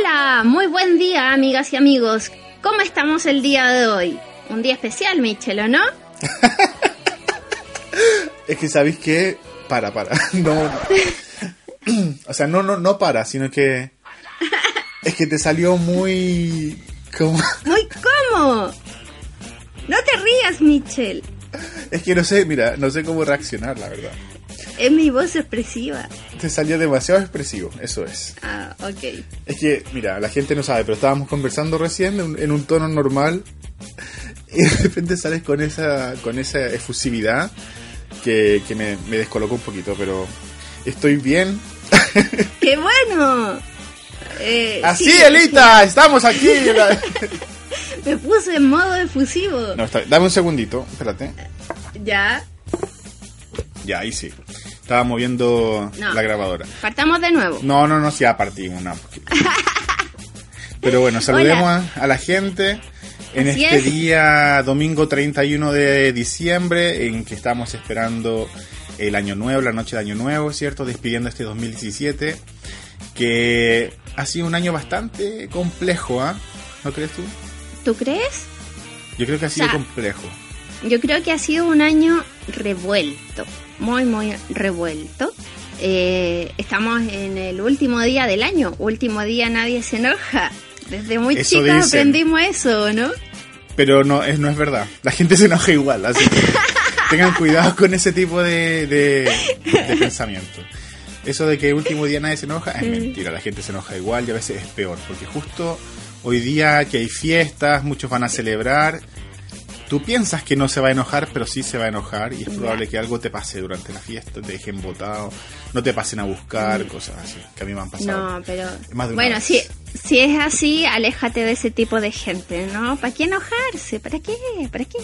Hola, muy buen día amigas y amigos. ¿Cómo estamos el día de hoy? Un día especial, Michel, ¿o no? Es que sabéis que para, para. No. O sea, no, no, no para, sino que es que te salió muy como Muy cómo. No te rías, Michel. es que no sé, mira, no sé cómo reaccionar, la verdad. Es mi voz expresiva. Te salió demasiado expresivo, eso es. Ah, ok. Es que, mira, la gente no sabe, pero estábamos conversando recién en, un- en un tono normal y de repente sales con esa con esa efusividad que, que me, me descolocó un poquito, pero estoy bien. ¡Qué bueno! Eh, Así, sí, Elita, estamos aquí. Me puse en modo efusivo. No, está- dame un segundito, espérate. Ya. Ya, ahí sí. Estaba moviendo No. la grabadora. Partamos de nuevo. No, no, no, sí, ya partimos. No, porque- Pero bueno, saludemos a, a la gente en Así este es. día domingo 31 de diciembre en que estamos esperando el año nuevo, la noche de año nuevo, ¿cierto? Despidiendo este 2017 que ha sido un año bastante complejo, ¿ah? ¿No crees tú? ¿Tú crees? Yo creo que ha sido sea, complejo. Yo creo que ha sido un año revuelto, muy, muy revuelto. Eh, estamos en el último día del año, último día nadie se enoja. Desde muy Eso chicos dicen. aprendimos eso, ¿no? Pero no es, no es verdad. La gente se enoja igual, así que tengan cuidado con ese tipo de, de, de pensamiento. Eso de que último día nadie se enoja es mentira. La gente se enoja igual y a veces es peor. Porque justo hoy día que hay fiestas, muchos van a celebrar. Tú piensas que no se va a enojar, pero sí se va a enojar y es probable que algo te pase durante la fiesta, te dejen botado, no te pasen a buscar, cosas así, que a mí me han pasado. No, pero Más de una bueno, vez. si, si es así, aléjate de ese tipo de gente, ¿no? ¿Para qué enojarse? ¿Para qué? ¿Para qué?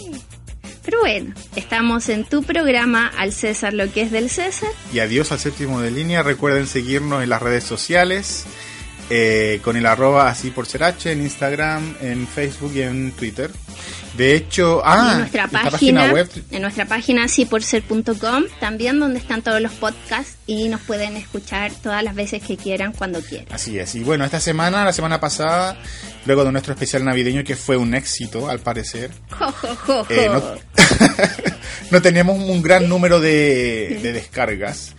Pero bueno, estamos en tu programa Al César lo que es del César. y adiós al séptimo de línea. Recuerden seguirnos en las redes sociales eh, con el arroba así por ser H en Instagram, en Facebook y en Twitter. De hecho, ah, en nuestra esta página, web. en nuestra página asiporser.com, también donde están todos los podcasts y nos pueden escuchar todas las veces que quieran, cuando quieran. Así es. Y bueno, esta semana, la semana pasada, luego de nuestro especial navideño que fue un éxito, al parecer, Jo, jo, jo, jo. eh, no, no teníamos un gran número de, de descargas.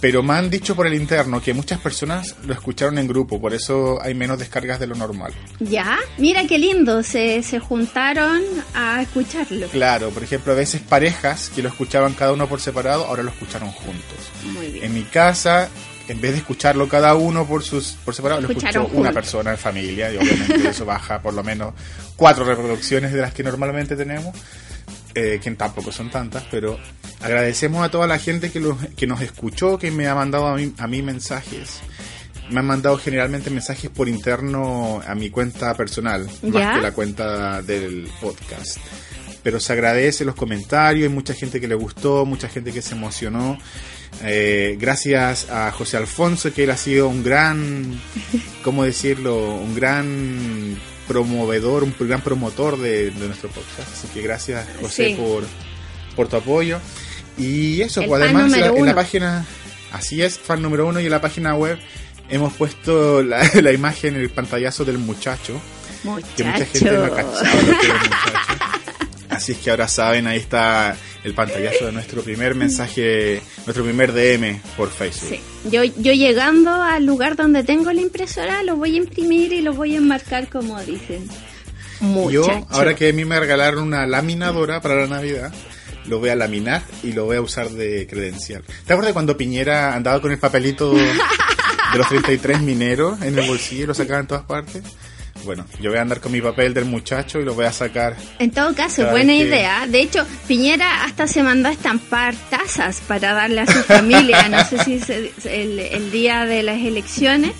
Pero me han dicho por el interno que muchas personas lo escucharon en grupo, por eso hay menos descargas de lo normal. Ya, mira qué lindo, se, se juntaron a escucharlo. Claro, por ejemplo, a veces parejas que lo escuchaban cada uno por separado, ahora lo escucharon juntos. Muy bien. En mi casa, en vez de escucharlo cada uno por sus por separado, lo escuchó una persona en familia y obviamente eso baja por lo menos cuatro reproducciones de las que normalmente tenemos, eh, que tampoco son tantas, pero agradecemos a toda la gente que, los- que nos escuchó, que me ha mandado a mí, a mí mensajes. Me han mandado generalmente mensajes por interno a mi cuenta personal, ¿Ya? más que la cuenta del podcast pero se agradece los comentarios, hay mucha gente que le gustó, mucha gente que se emocionó. Eh, gracias a José Alfonso, que él ha sido un gran, ¿cómo decirlo? Un gran promovedor, un gran promotor de, de nuestro podcast. Así que gracias, José, Sí. por, por tu apoyo. Y eso, pues además en la, en página, así es, fan número uno, y en la página web hemos puesto la, la imagen, el pantallazo del muchacho que mucha gente no ha Muchacho. cachado lo que era el muchacho. Así es que ahora saben, ahí está el pantallazo de nuestro primer mensaje, nuestro primer DM por Facebook. Sí. Yo, yo llegando al lugar donde tengo la impresora, lo voy a imprimir y lo voy a enmarcar como dicen. Yo, ahora que a mí me regalaron una laminadora para la Navidad, lo voy a laminar y lo voy a usar de credencial. ¿Te acuerdas cuando Piñera andaba con el papelito de los 33 mineros en el bolsillo y lo sacaba en todas partes? Bueno, yo voy a andar con mi papel del muchacho y lo voy a sacar. En todo caso, buena que- idea. De hecho, Piñera hasta se mandó a estampar tazas para darle a su familia. No sé si el, el día de las elecciones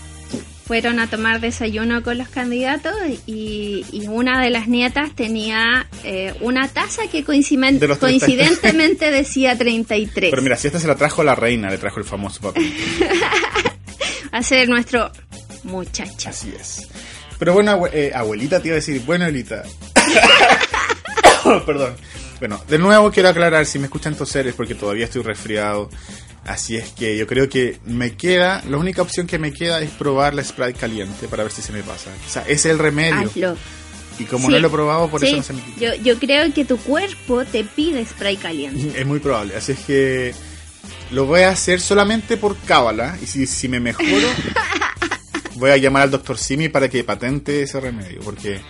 fueron a tomar desayuno con los candidatos y, y una de las nietas tenía eh, una taza que coinciden- De los 30. coincidentemente decía 33. Pero mira, si esta se la trajo la reina, le trajo el famoso papel. Va a ser nuestro muchacho. Así es. Pero bueno, abue- eh, abuelita te iba a decir, bueno, abuelita. Perdón. Bueno, de nuevo quiero aclarar, si me escuchan toser es porque todavía estoy resfriado. Así es que yo creo que me queda, la única opción que me queda es probar la Sprite caliente para ver si se me pasa. O sea, es el remedio. Hazlo. Y como Sí. no lo he probado, por Sí, eso no se me quita. yo, yo creo que tu cuerpo te pide spray caliente. Es muy probable. Así es que lo voy a hacer solamente por cábala. Y si, si me mejoro, voy a llamar al doctor Simi para que patente ese remedio. Porque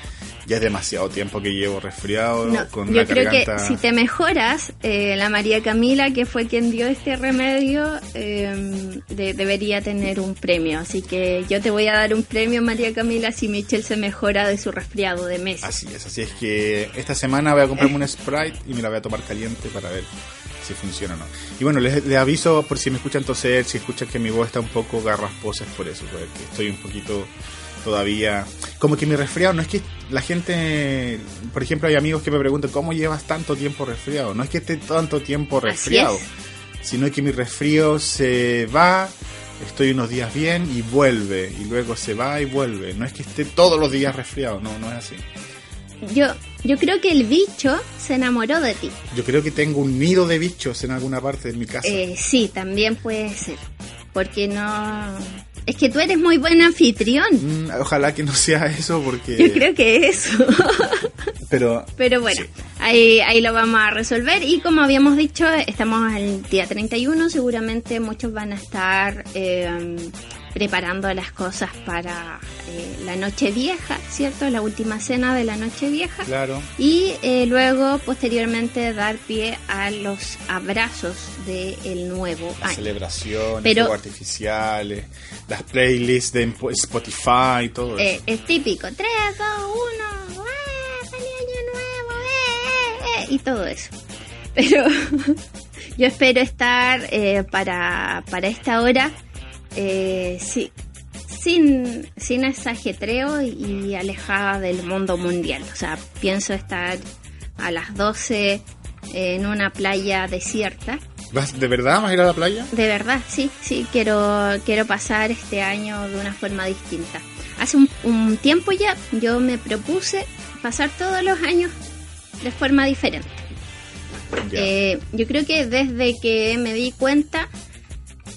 ya es demasiado tiempo que llevo resfriado No, con yo la creo garganta. que si te mejoras, eh, la María Camila, que fue quien dio este remedio, eh, de- debería tener un premio. Así que yo te voy a dar un premio, María Camila, si Michelle se mejora de su resfriado de meses. Así es, así es que esta semana voy a comprarme un Sprite y me la voy a tomar caliente para ver si funciona o no. Y bueno, les, les aviso por si me escuchan toser, si escuchan que mi voz está un poco garrasposa, es por eso, porque estoy un poquito todavía... Como que mi resfriado no es que la gente... Por ejemplo, hay amigos que me preguntan, ¿cómo llevas tanto tiempo resfriado? No es que esté tanto tiempo resfriado, es. sino que mi resfrío se va... Estoy unos días bien y vuelve, y luego se va y vuelve. No es que esté todos los días resfriado, no, no es así. Yo, yo creo que el bicho se enamoró de ti. Yo creo que tengo un nido de bichos en alguna parte de mi casa. Eh, sí, también puede ser. Porque no... Es que tú eres muy buen anfitrión. Mm, ojalá que no sea eso porque... Yo creo que eso. Pero... Pero bueno, Sí. ahí, ahí lo vamos a resolver. Y como habíamos dicho, estamos al día 31. Seguramente muchos van a estar eh, preparando las cosas para eh, la noche vieja, ¿cierto? La última cena de la noche vieja. Claro. Y eh, luego, posteriormente, dar pie a los abrazos del nuevo Las año. celebraciones, Pero- fuegos artificiales, las playlists de Spotify, todo eso. Eh, es típico. 3, 2, 1. ¡Feliz año nuevo! ¡Eh, eh, eh! Y todo eso. Pero yo espero estar eh, para, para esta hora eh, sí, sin, sin ese ajetreo y alejada del mundo mundial. O sea, pienso estar a las 12 en una playa desierta. ¿Vas, ¿De verdad vas a ir a la playa? De verdad, sí, sí, quiero, quiero pasar este año de una forma distinta. Hace un, un tiempo ya yo me propuse pasar todos los años de forma diferente. Eh, yo creo que desde que me di cuenta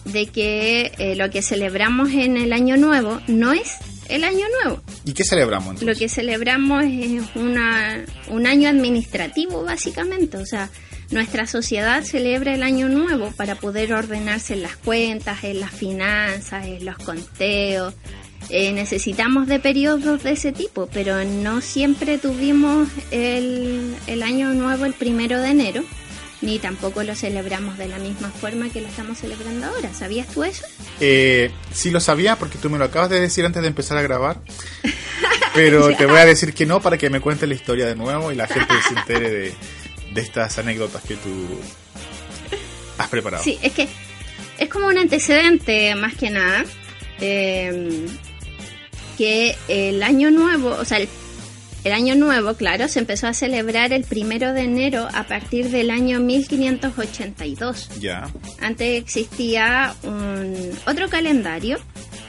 de que eh, lo que celebramos en el año nuevo no es el año nuevo. ¿Y qué celebramos Lo entonces? que celebramos es una, un año administrativo, básicamente. O sea, nuestra sociedad celebra el año nuevo para poder ordenarse en las cuentas, en las finanzas, en los conteos. Eh, necesitamos de periodos de ese tipo, pero no siempre tuvimos el, el año nuevo el primero de enero, ni tampoco lo celebramos de la misma forma que lo estamos celebrando ahora. ¿Sabías tú eso? Eh, sí lo sabía porque tú me lo acabas de decir antes de empezar a grabar. Pero te voy a decir que no para que me cuentes la historia de nuevo y la gente se entere de, de estas anécdotas que tú has preparado. Sí, es que es como un antecedente más que nada. eh, que el año nuevo, o sea, el, el año nuevo, claro, se empezó a celebrar el primero de enero a partir del año 1582. Ya. Antes existía un otro calendario,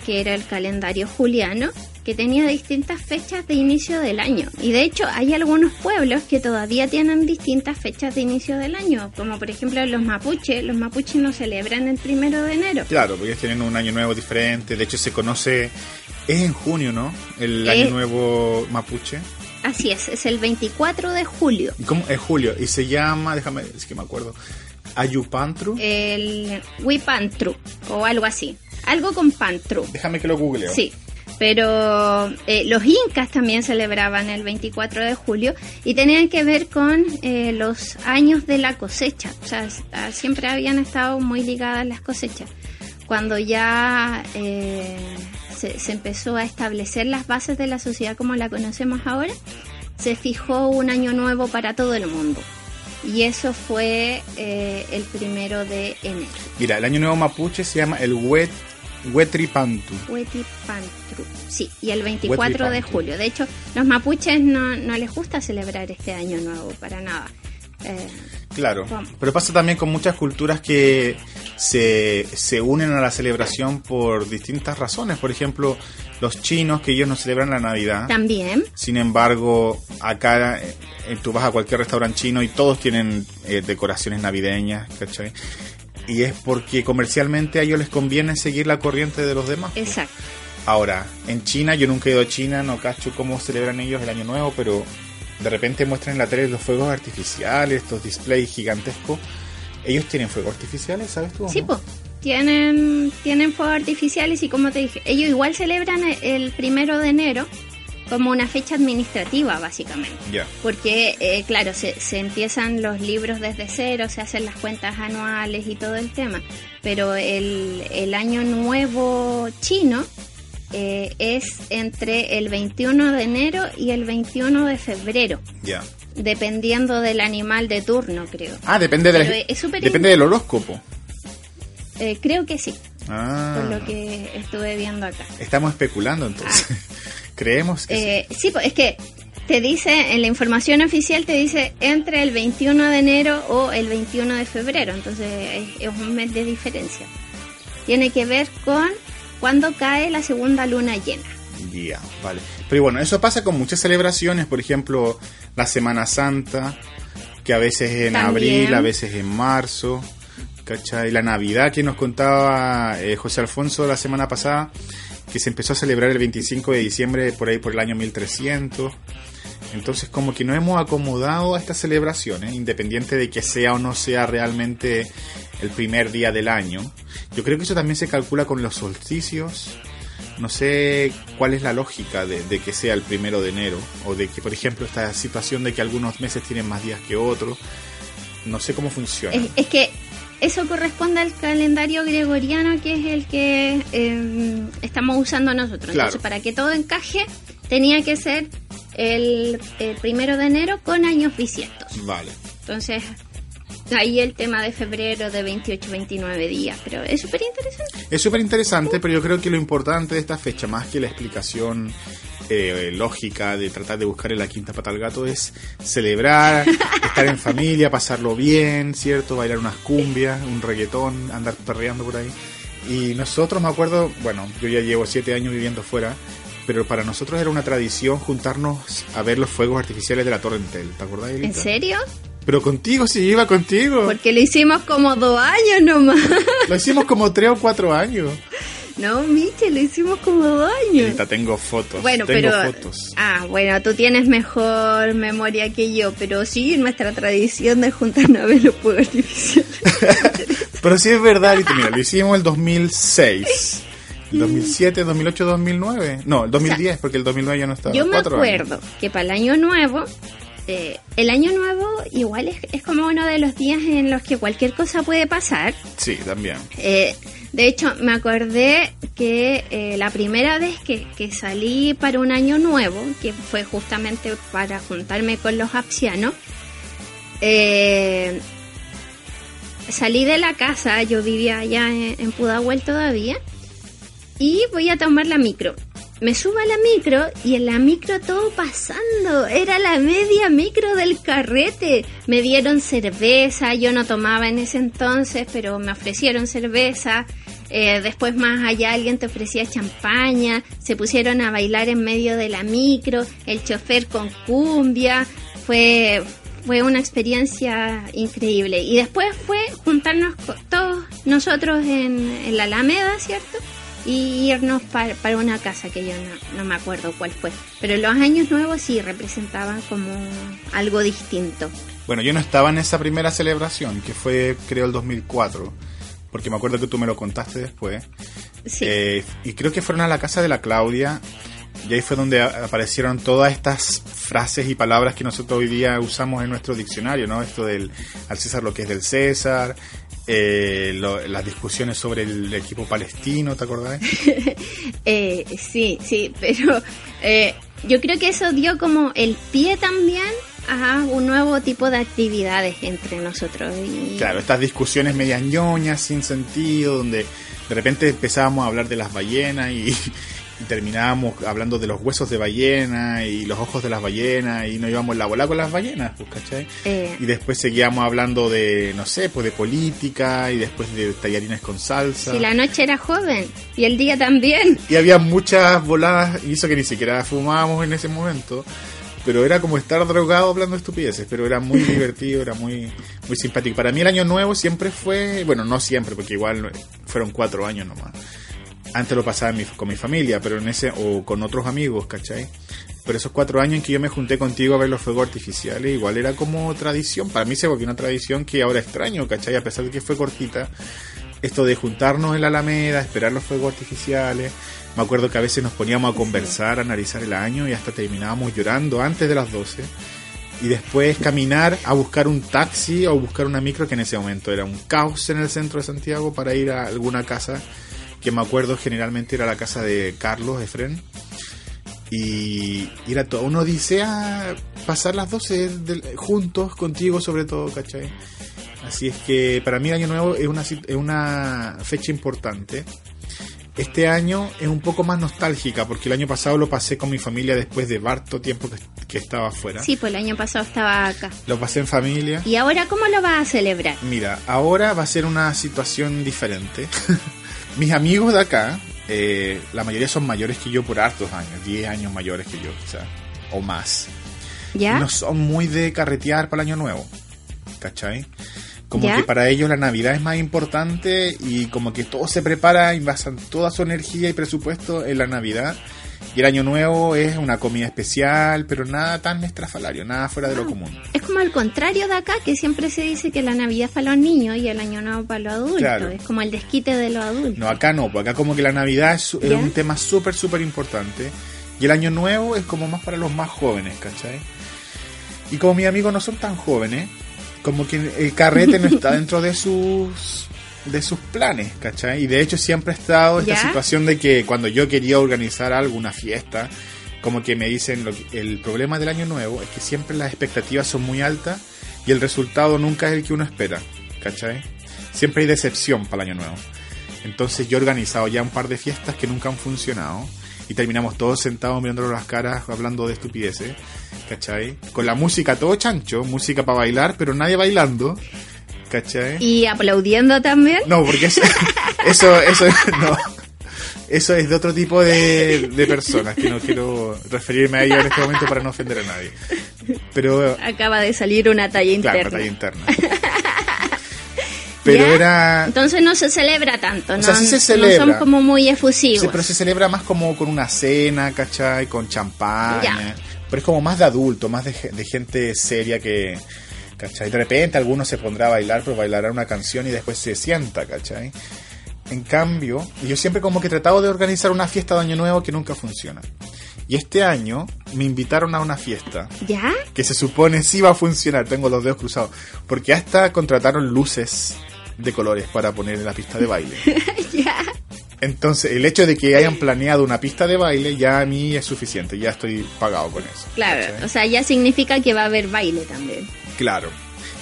que era el calendario juliano, que tenía distintas fechas de inicio del año. Y de hecho hay algunos pueblos que todavía tienen distintas fechas de inicio del año, como por ejemplo los mapuches. Los mapuches no celebran el primero de enero. Claro, porque ellos tienen un año nuevo diferente. De hecho, se conoce. Es en junio, ¿no? El año nuevo mapuche. Así es, es el 24 de julio. ¿Y ¿Cómo? Es julio. Y se llama. Déjame. Es que me acuerdo. Ayupantru. El Huipantru o algo así. Algo con Pantru. Déjame que lo googleo. Sí, pero eh, los incas también celebraban el 24 de julio y tenían que ver con eh, los años de la cosecha. O sea, ah, siempre habían estado muy ligadas las cosechas. Cuando ya eh, se, se empezó a establecer las bases de la sociedad como la conocemos ahora, se fijó un año nuevo para todo el mundo. Y eso fue eh, el primero de enero. Mira, el año nuevo mapuche se llama el Wet, Huetripantu. Huetipantru. Sí, y el 24 de julio. De hecho, los mapuches no, no les gusta celebrar este año nuevo para nada. Eh, Claro, pero pasa también con muchas culturas que se, se unen a la celebración por distintas razones. Por ejemplo, los chinos, que ellos no celebran la Navidad. también, Sin embargo, acá eh, tú vas a cualquier restaurante chino y todos tienen eh, decoraciones navideñas, ¿cachai? Y es porque comercialmente a ellos les conviene seguir la corriente de los demás. exacto. Ahora, en China, yo nunca he ido a China, no cacho cómo celebran ellos el Año Nuevo, pero de repente muestran en la tele los fuegos artificiales, estos displays gigantescos. ¿Ellos tienen fuegos artificiales, sabes tú? Sí, no? pues. Tienen, tienen fuegos artificiales y como te dije, ellos igual celebran el- el primero de enero como una fecha administrativa, básicamente. Ya, Porque, eh, claro, se, se empiezan los libros desde cero, se hacen las cuentas anuales y todo el tema. Pero el, el año nuevo chino eh, es entre el 21 de enero y el 21 de febrero, ya. dependiendo del animal de turno, creo. Ah, depende, del depende del horóscopo. Eh, creo que sí, Ah, por lo que estuve viendo acá. estamos especulando entonces. Creemos que sí. Eh, sí, pues es que te dice, en la información oficial te dice entre el 21 de enero o el 21 de febrero, entonces es, es un mes de diferencia. Tiene que ver con cuando cae la segunda luna llena. Ya, vale. Pero bueno, eso pasa con muchas celebraciones, por ejemplo, la Semana Santa, que a veces es en También. abril, a veces en marzo, ¿cachai? La Navidad que nos contaba eh, José Alfonso la semana pasada, que se empezó a celebrar el 25 de diciembre por ahí por el año 1300. Entonces como que no hemos acomodado a estas celebraciones, independiente de que sea o no sea realmente el primer día del año. Yo creo que eso también se calcula con los solsticios. No sé cuál es la lógica de, de que sea el primero de enero, o de que, por ejemplo, esta situación de que algunos meses tienen más días que otros. No sé cómo funciona. Es, es que eso corresponde al calendario gregoriano que es el que eh, estamos usando nosotros. Claro. Entonces, para que todo encaje, tenía que ser el, el primero de enero con años bisiestos. Vale. Entonces, ahí el tema de febrero de 28, 29 días, pero es súper interesante. Es súper interesante, pero yo creo que lo importante de esta fecha, más que la explicación eh, lógica de tratar de buscar en la quinta pata al gato, es celebrar, estar en familia, pasarlo bien, ¿cierto? Bailar unas cumbias, un reggaetón, andar perreando por ahí. Y nosotros, me acuerdo, bueno, yo ya llevo siete años viviendo fuera, pero para nosotros era una tradición juntarnos a ver los fuegos artificiales de la Torre Entel, ¿te acordás, ¿En Elita? serio? Pero contigo, sí, iba contigo. Porque lo hicimos como dos años nomás. Lo hicimos como tres o cuatro años. No, Miche, lo hicimos como dos años. Elita, tengo fotos. Bueno, tengo pero. fotos. Ah, bueno, tú tienes mejor memoria que yo, pero sí, nuestra tradición de juntarnos a ver los fuegos artificiales. Pero sí es verdad, Lito, mira, lo hicimos el 2006. El 2007, 2008, 2009. No, el 2010, porque el 2009 ya no estaba. Yo me acuerdo años. que para el año nuevo, eh, el año nuevo igual es, es como uno de los días en los que cualquier cosa puede pasar. Sí, también. Eh, de hecho, me acordé que eh, la primera vez que, que salí para un año nuevo, que fue justamente para juntarme con los apsianos, eh, salí de la casa, yo vivía allá en, en Pudahuel todavía, y voy a tomar la micro. Me subo a la micro y en la micro todo pasando. Era la media micro del carrete. Me dieron cerveza, yo no tomaba en ese entonces, pero me ofrecieron cerveza. Eh, después más allá alguien te ofrecía champaña. Se pusieron a bailar en medio de la micro. El chofer con cumbia. Fue, fue una experiencia increíble. Y después fue juntarnos todos nosotros en, en la Alameda, ¿cierto? Y irnos para, para una casa que yo no, no me acuerdo cuál fue. Pero los años nuevos sí representaban como algo distinto. Bueno, yo no estaba en esa primera celebración, que fue creo el 2004, porque me acuerdo que tú me lo contaste después. Sí. Eh, y creo que fueron a la casa de la Claudia Y ahí fue donde aparecieron todas estas frases y palabras que nosotros hoy día usamos en nuestro diccionario, ¿no? Esto del al César lo que es del César, eh, lo- las discusiones sobre el equipo palestino, ¿te acordás? Eh, sí, sí, pero eh, yo creo que eso dio como el pie también a un nuevo tipo de actividades entre nosotros. Y, Claro, estas discusiones medias ñoñas, sin sentido, donde de repente empezábamos a hablar de las ballenas y, y terminábamos hablando de los huesos de ballena y los ojos de las ballenas y nos íbamos la bola con las ballenas, pues, ¿cachai? eh, Y después seguíamos hablando de, no sé, pues de política y después de tallarines con salsa. si la noche era joven y el día también. Y había muchas voladas, y eso que ni siquiera fumábamos en ese momento. Pero era como estar drogado hablando de estupideces, pero era muy divertido, era muy, muy simpático. Para mí el año nuevo siempre fue, bueno, no siempre, porque igual fueron cuatro años nomás. Antes lo pasaba mi- con mi familia, pero en ese, o con otros amigos, ¿cachai? Pero esos cuatro años en que yo me junté contigo a ver los fuegos artificiales, igual era como tradición. Para mí se volvió una tradición que ahora extraño, ¿cachai? A pesar de que fue cortita. Esto de juntarnos en la Alameda, esperar los fuegos artificiales. Me acuerdo que a veces nos poníamos a conversar, a analizar el año y hasta terminábamos llorando antes de las 12. Y después caminar a buscar un taxi o buscar una micro, que en ese momento era un caos en el centro de Santiago, para ir a alguna casa, que me acuerdo generalmente era la casa de Carlos Efren. Y era toda una odisea pasar las 12 del- juntos, contigo sobre todo, ¿cachai? Así es que para mí el Año Nuevo es una, es una fecha importante. Este año es un poco más nostálgica porque el año pasado lo pasé con mi familia después de harto tiempo que, que estaba afuera. Sí, pues el año pasado estaba acá. Lo pasé en familia. ¿Y ahora cómo lo vas a celebrar? Mira, ahora va a ser una situación diferente. Mis amigos de acá, eh, la mayoría son mayores que yo por hartos años, 10 años mayores que yo, quizás, o más. ¿Ya? no son muy de carretear para el año nuevo. ¿Cachai? Como ¿Ya? que para ellos la Navidad es más importante y como que todo se prepara y basan toda su energía y presupuesto en la Navidad. Y el año nuevo es una comida especial, pero nada tan estrafalario, nada fuera de lo común. Es como al contrario de acá, que siempre se dice que la Navidad es para los niños y el Año Nuevo para los adultos. Claro. Es como el desquite de los adultos. No, acá no, acá como que la Navidad es, es un tema súper, súper importante. Y el año nuevo es como más para los más jóvenes, ¿cachai? Y como mis amigos no son tan jóvenes, como que el carrete no está dentro de sus de sus planes, ¿cachai? Y de hecho siempre ha estado esta ¿Ya? situación de que cuando yo quería organizar algo, una fiesta, como que me dicen, lo que- el problema del año nuevo es que siempre las expectativas son muy altas y el resultado nunca es el que uno espera, ¿cachai? Siempre hay decepción para el año nuevo. Entonces yo he organizado ya un par de fiestas que nunca han funcionado y terminamos todos sentados mirándonos las caras hablando de estupideces, ¿cachai? Con la música todo chancho, música para bailar, pero nadie bailando, ¿cachai? Y aplaudiendo también. No, porque eso, eso, eso, no. Eso es de otro tipo de, de personas que no quiero referirme a ellos en este momento para no ofender a nadie. Pero Acaba de salir una talla Claro, interna. batalla interna. Pero ¿Ya? era. Entonces no se celebra tanto, ¿no? sea, sí se No celebra. son como muy efusivos. Sí, pero se celebra más como con una cena, ¿cachai? Con champaña. Ya. Pero es como más de adulto, más de, de gente seria que. ¿Cachai? De repente alguno se pondrá a bailar, pero bailará una canción y después se sienta, ¿cachai? En cambio, yo siempre como que he tratado de organizar una fiesta de Año Nuevo que nunca funciona. Y este año me invitaron a una fiesta ¿Ya? que se supone sí va a funcionar, tengo los dedos cruzados, porque hasta contrataron luces de colores para poner en la pista de baile. ¿Ya? Entonces, el hecho de que hayan planeado una pista de baile ya a mí es suficiente, ya estoy pagado con eso. Claro, ¿cachai? o sea, ya significa que va a haber baile también. Claro.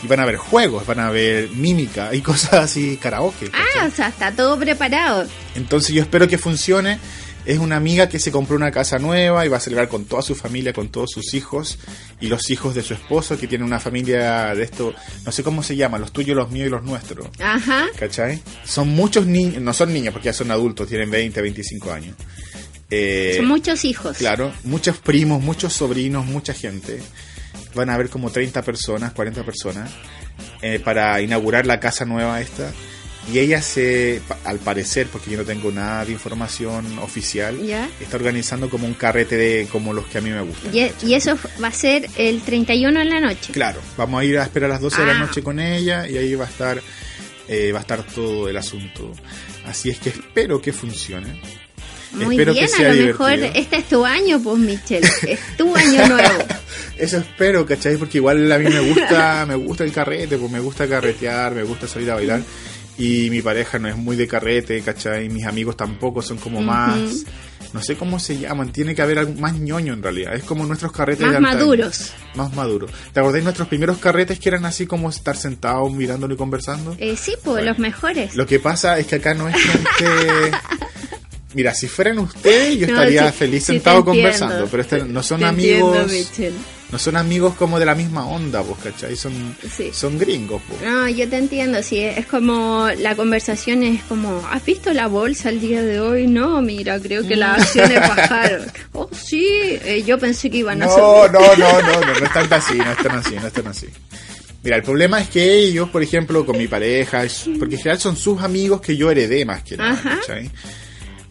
Y van a haber juegos, van a haber mímica y cosas así, karaoke. Ah, ¿cachai? o sea, está todo preparado. Entonces yo espero que funcione. Es una amiga que se compró una casa nueva y va a celebrar con toda su familia, con todos sus hijos y los hijos de su esposo, que tiene una familia de esto, no sé cómo se llama, los tuyos, los míos y los nuestros. Ajá. ¿Cachai? Son muchos niños, no son niños porque ya son adultos, tienen 20, 25 años. Eh, Son muchos hijos. Claro, muchos primos, muchos sobrinos, mucha gente. Van a haber como 30 personas, 40 personas, eh, para inaugurar la casa nueva esta. Y ella se, al parecer, porque yo no tengo nada de información oficial, ¿Ya? está organizando como un carrete de como los que a mí me gustan. Y, y eso va a ser el 31 en la noche. Claro, vamos a ir a esperar a las 12 de la Ah. noche con ella y ahí va a estar eh, va a estar todo el asunto. Así es que espero que funcione. Muy Espero bien, que a lo divertido. mejor este es tu año, pues Michelle. Es tu año nuevo. Eso espero, ¿cachai? Porque igual a mí me gusta, me gusta el carrete, pues me gusta carretear, me gusta salir a bailar. Y mi pareja no es muy de carrete, ¿cachai? Mis amigos tampoco son como más, no sé cómo se llaman, tiene que haber algo más ñoño en realidad. Es como nuestros carretes Más de maduros. Más maduros. ¿Te acordás de nuestros primeros carretes que eran así como estar sentados mirándolo y conversando? Eh, sí, pues los mejores. Lo que pasa es que acá no es gente... Mira, si fueran ustedes, yo No, estaría sí, feliz sí sentado conversando, pero este- no son Te amigos... entiendo. No son amigos como de la misma onda, pues, ¿cachai? Son, Sí. son gringos, pues. No, yo te entiendo, sí, es como la conversación es como, ¿has visto la bolsa el día de hoy? No, mira, creo que las acciones bajaron. Oh, sí, eh, yo pensé que iban a No, subir. no, no, no, no, no es tan así, no es tan así, no es tan así. Mira, el problema es que ellos, por ejemplo, con mi pareja, porque en general son sus amigos que yo heredé más que nada, Ajá. ¿cachai?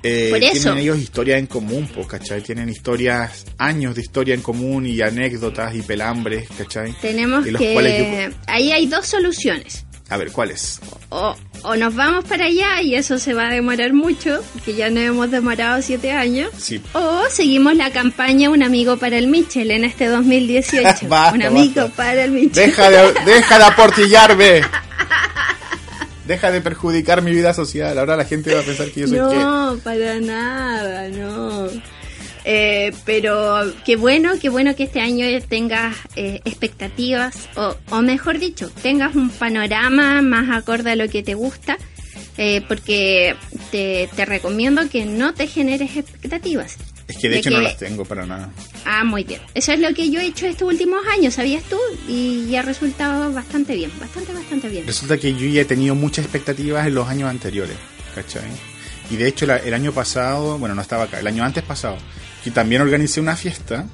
Eh, Por eso. Tienen ellos historias en común, pues, ¿cachai? Tienen historias, años de historia en común y anécdotas y pelambres, ¿cachai? Tenemos Y los cuales que... Ahí hay dos soluciones. A ver, ¿cuáles? O, o nos vamos para allá y eso se va a demorar mucho, que ya nos hemos demorado siete años. Sí. O seguimos la campaña Un amigo para el Mitchell en este 2018. Basta, Un amigo basta. para el Mitchell. Deja de, deja de aportillarme. Deja de perjudicar mi vida social. Ahora la gente va a pensar que yo soy qué. No, para nada, no. Eh, pero qué bueno, qué bueno que este año tengas eh, expectativas, o, o mejor dicho, tengas un panorama más acorde a lo que te gusta, eh, porque te, te recomiendo que no te generes expectativas. Es que de, de hecho no las tengo para nada. Ah, muy bien. Eso es lo que yo he hecho estos últimos años, ¿sabías tú? Y ha resultado bastante bien, bastante, bastante bien. Resulta que yo ya he tenido muchas expectativas en los años anteriores, ¿cachai? Y de hecho la- el año pasado, bueno, no estaba acá, el año antes pasado, que también organicé una fiesta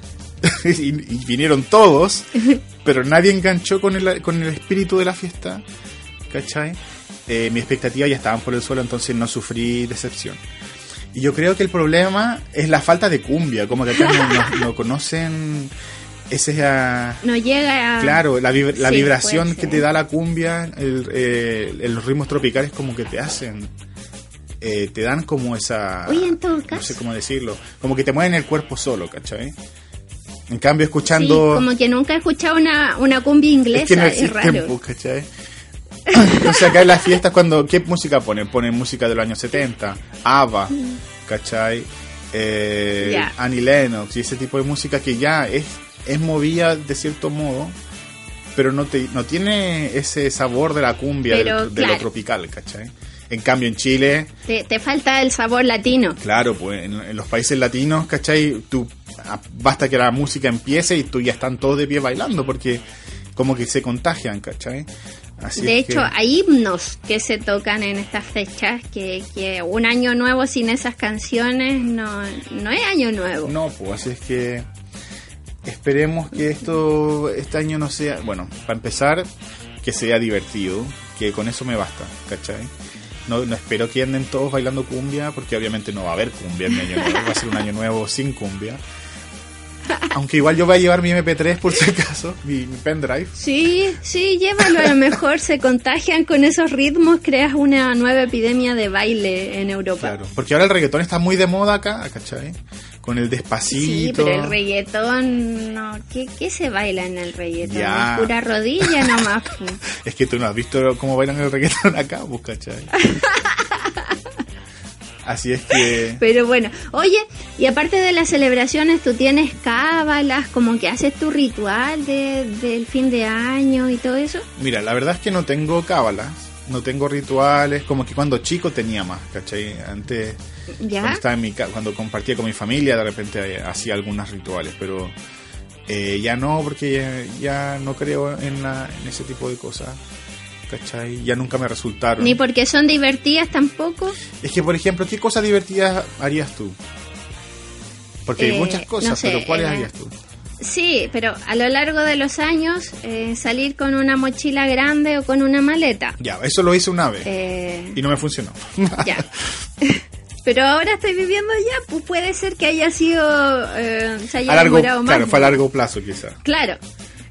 y, y vinieron todos, pero nadie enganchó con el, con el espíritu de la fiesta, ¿cachai? Eh, mis expectativas ya estaban por el suelo, entonces no sufrí decepción. Y yo creo que el problema es la falta de cumbia, como que acá no, no- no conocen ese... ah, No llega a... Claro, la, vib- la Sí, vibración que te da la cumbia, el, eh, los ritmos tropicales como que te hacen, eh, te dan como esa... Oye, en todo No caso. sé cómo decirlo, como que te mueven el cuerpo solo, ¿cachai? En cambio, Sí, escuchando... como que nunca he escuchado una, una cumbia inglesa, es que no es raro. pues, ¿cachai? Entonces acá en las fiestas cuando... ¿Qué música ponen? Ponen música de los años 70, ABBA, ¿cachai? Eh, Ya. Annie Lennox y ese tipo de música que ya es, es movida de cierto modo, pero no, te, no tiene ese sabor de la cumbia, Pero, del- de lo claro. tropical, ¿cachai? En cambio en Chile, Te, te falta el sabor latino. claro, pues en, en los países latinos, ¿cachai? Tú, ah, basta que la música empiece y tú ya están todos de pie bailando porque como que se contagian, ¿cachai? Así de hecho, que- hay himnos que se tocan en estas fechas, que, que un año nuevo sin esas canciones no, no es año nuevo. No, pues así es que esperemos que esto este año no sea, bueno, para empezar, que sea divertido, que con eso me basta, ¿cachai? No, no espero que anden todos bailando cumbia, porque obviamente no va a haber cumbia en mi año nuevo, va a ser un año nuevo sin cumbia. Aunque igual yo voy a llevar mi MP3 por si acaso, mi, mi pendrive. Sí, sí, llévalo, a lo mejor se contagian con esos ritmos, creas una nueva epidemia de baile en Europa. Claro, porque ahora el reggaetón está muy de moda acá, ¿cachai? Con el Sí, despacito. pero el reggaetón, no, ¿qué, qué se baila en el reggaetón? Ya. Es pura rodilla nomás. Es que tú no has visto cómo bailan el reggaetón acá, ¿cachai? Así es que... Pero bueno, oye, y aparte de las celebraciones, tú tienes cábalas, como que haces tu ritual de, del fin de año y todo eso. Mira, la verdad es que no tengo cábalas, no tengo rituales, como que cuando chico tenía más, ¿cachai? Antes, ¿Ya? cuando, estaba en mi ca- cuando compartía con mi familia, de repente hacía algunos rituales, pero eh, ya no, porque ya, ya no creo en, la- en ese tipo de cosas, ¿cachai? Ya nunca me resultaron. Ni porque son divertidas tampoco. Es que, por ejemplo, ¿qué cosas divertidas harías tú? Porque hay Eh, muchas cosas, no sé, pero ¿cuáles eh, harías tú? Sí, pero a lo largo de los años, eh, salir con una mochila grande o con una maleta. Ya, eso lo hice una vez Eh, y no me funcionó. ya. Pero ahora estoy viviendo ya, pues puede ser que haya sido, se haya a largo, más. claro, fue a largo plazo quizás. Claro.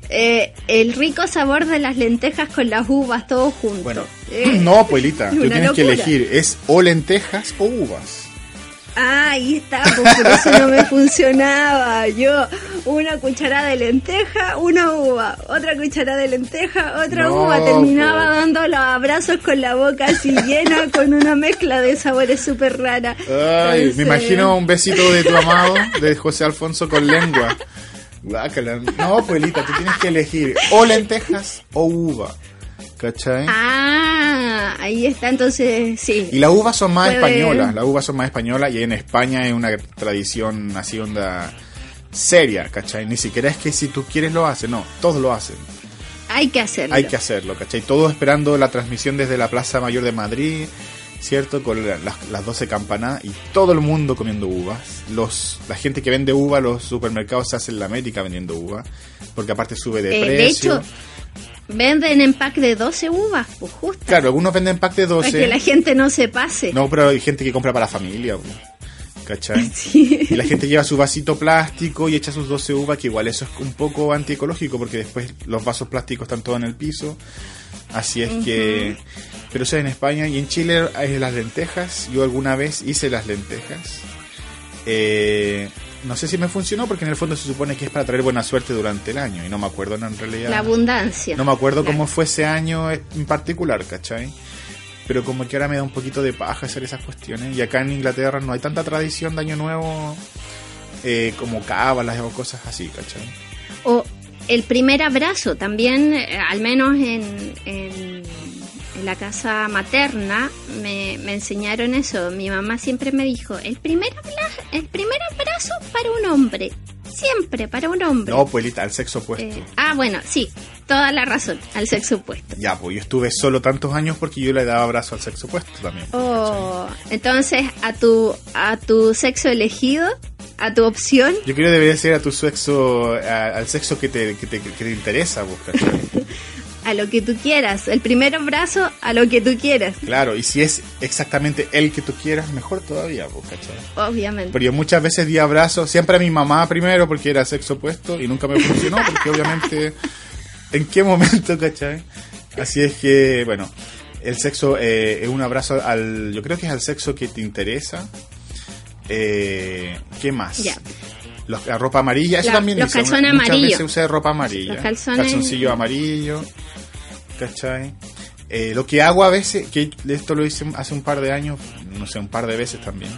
Eh, el rico sabor de las lentejas con las uvas, todo junto. Bueno, Eh, no, Puelita, tú tienes que elegir, es o lentejas o uvas. Ah, ahí está, pues por eso no me funcionaba. Yo, una cucharada de lenteja, una uva, otra cucharada de lenteja, otra No, uva. Terminaba po. dando los abrazos con la boca así llena, con una mezcla de sabores súper rara. Ay, Entonces, me imagino un besito de tu amado, de José Alfonso con lengua. Guácala. No, Puelita, tú tienes que elegir o lentejas o uva. ¿Cachai? Ah, ahí está, entonces, sí. Y las uvas son más españolas, las uvas son más españolas y en España es una tradición así onda seria, ¿cachai? Ni siquiera es que si tú quieres lo haces, no, todos lo hacen. Hay que hacerlo. Hay que hacerlo, ¿cachai? Todos esperando la transmisión desde la Plaza Mayor de Madrid, ¿cierto? Con la- las, las 12 campanadas y todo el mundo comiendo uvas. Los, la gente que vende uva, los supermercados se hacen la América vendiendo uva, porque aparte sube de Eh, de precio. hecho, venden en pack de 12 uvas, pues justo. claro, algunos venden pack de Para 12. que la gente no se pase. No, pero hay gente que compra para la familia, ¿cachai? Sí. Y la gente lleva su vasito plástico y echa sus 12 uvas, que igual eso es un poco antiecológico porque después los vasos plásticos están todos en el piso. Así es que... Pero es en España y en Chile hay las lentejas. Yo alguna vez hice las lentejas. Eh, no sé si me funcionó porque en el fondo se supone que es para traer buena suerte durante el año y no me acuerdo en realidad. La abundancia. No me acuerdo Claro. cómo fue ese año en particular, ¿cachai? Pero como que ahora me da un poquito de paja hacer esas cuestiones. Y acá en Inglaterra no hay tanta tradición de Año Nuevo eh, como cábalas o cosas así, ¿cachai? O el primer abrazo, también, eh, al menos en, en, en la casa materna, me, me enseñaron eso. Mi mamá siempre me dijo, el primer, el primer abrazo para un hombre. Siempre para un hombre. No, pues al sexo opuesto. Eh, ah, bueno, sí, toda la razón, al sexo opuesto. Ya, pues yo estuve solo tantos años porque yo le daba abrazo al sexo opuesto también. Oh, entonces a tu a tu sexo elegido, a tu opción. Yo creo que debería ser a tu sexo, a- al sexo que te, que te, que te interesa, ¿cachai? a lo que tú quieras. El primer abrazo a lo que tú quieras, Claro, y si es exactamente el que tú quieras, mejor todavía, ¿cachai? obviamente. Pero yo muchas veces di abrazos, siempre a mi mamá primero porque era sexo opuesto y nunca me funcionó porque obviamente en qué momento, ¿cachai? Así es que, bueno, el sexo eh, es un abrazo al, yo creo que es al sexo que te interesa. Eh, ¿Qué más? Ya. Los- la ropa amarilla, eso La- también los calzones Muchas amarillos. veces usé ropa amarilla. Los calzones- Calzoncillo amarillo. ¿Cachai? Eh, lo que hago a veces, que esto lo hice hace un par de años, no sé, un par de veces también.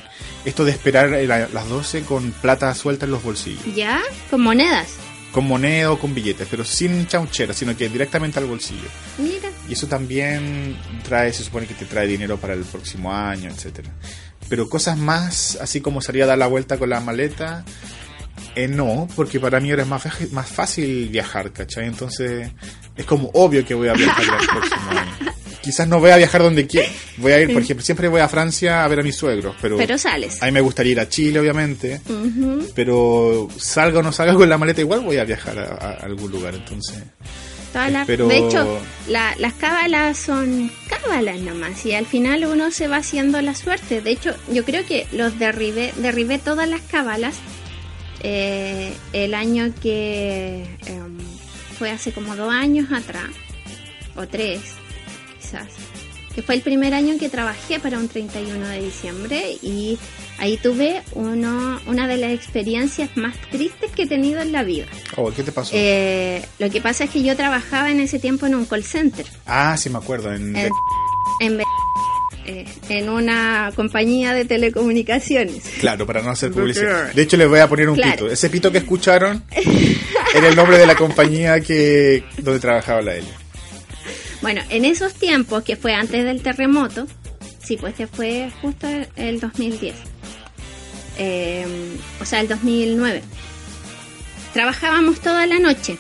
Esto de esperar eh, la- las 12 con plata suelta en los bolsillos. ¿Ya? Con monedas. Con moneda o con billetes, pero sin chauchera, sino que directamente al bolsillo. Mira. Y eso también trae, se supone que te trae dinero para el próximo año, etcétera. Pero cosas más, así como salir a dar la vuelta con la maleta, eh, no, porque para mí ahora es más, más fácil viajar, ¿cachai? Entonces es como obvio que voy a viajar el próximo año. Quizás no voy a viajar donde quiera. Voy a ir, por ejemplo, siempre voy a Francia a ver a mis suegros, pero, Pero sales. a mí me gustaría ir a Chile, obviamente. Pero salga o no salga con la maleta, igual voy a viajar a, a algún lugar, entonces. Espero- De hecho, la- las cábalas son cábalas nomás y al final uno se va haciendo la suerte. De hecho, yo creo que los derribé, derribé todas las cábalas eh, el año que em, fue hace como dos años atrás, o tres quizás, que fue el primer año que trabajé para un 31 de diciembre y ahí tuve uno, una de las experiencias más tristes que he tenido en la vida. Oh, ¿qué te pasó? Eh, lo que pasa es que yo trabajaba en ese tiempo en un call center, ah, sí me acuerdo. En, en, en, eh, en una compañía de telecomunicaciones. Claro, para no hacer publicidad. De hecho, les voy a poner un Claro. pito. Ese pito que escucharon era el nombre de la compañía que donde trabajaba la Elia. Bueno, en esos tiempos, que fue antes del terremoto, sí, pues que fue justo el 2010, eh, o sea, el 2009, trabajábamos toda la noche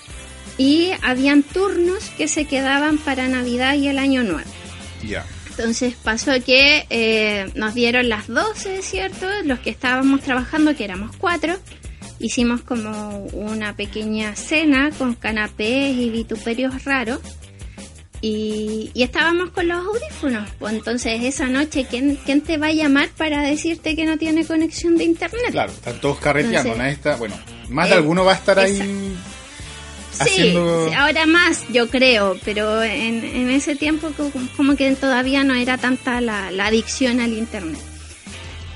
y habían turnos que se quedaban para Navidad y el Año Nuevo. Ya. Entonces pasó que eh, nos dieron las 12, ¿cierto? Los que estábamos trabajando, que éramos cuatro, hicimos como una pequeña cena con canapés y vituperios raros. Y, y estábamos con los audífonos. Pues entonces esa noche, ¿quién, ¿quién te va a llamar para decirte que no tiene conexión de internet? Claro, están todos carreteando. Entonces, nadie está, bueno, más de eh, alguno va a estar ahí. Sí, haciendo- sí, ahora más yo creo, pero en, en ese tiempo co- como que todavía no era tanta la, la adicción al internet.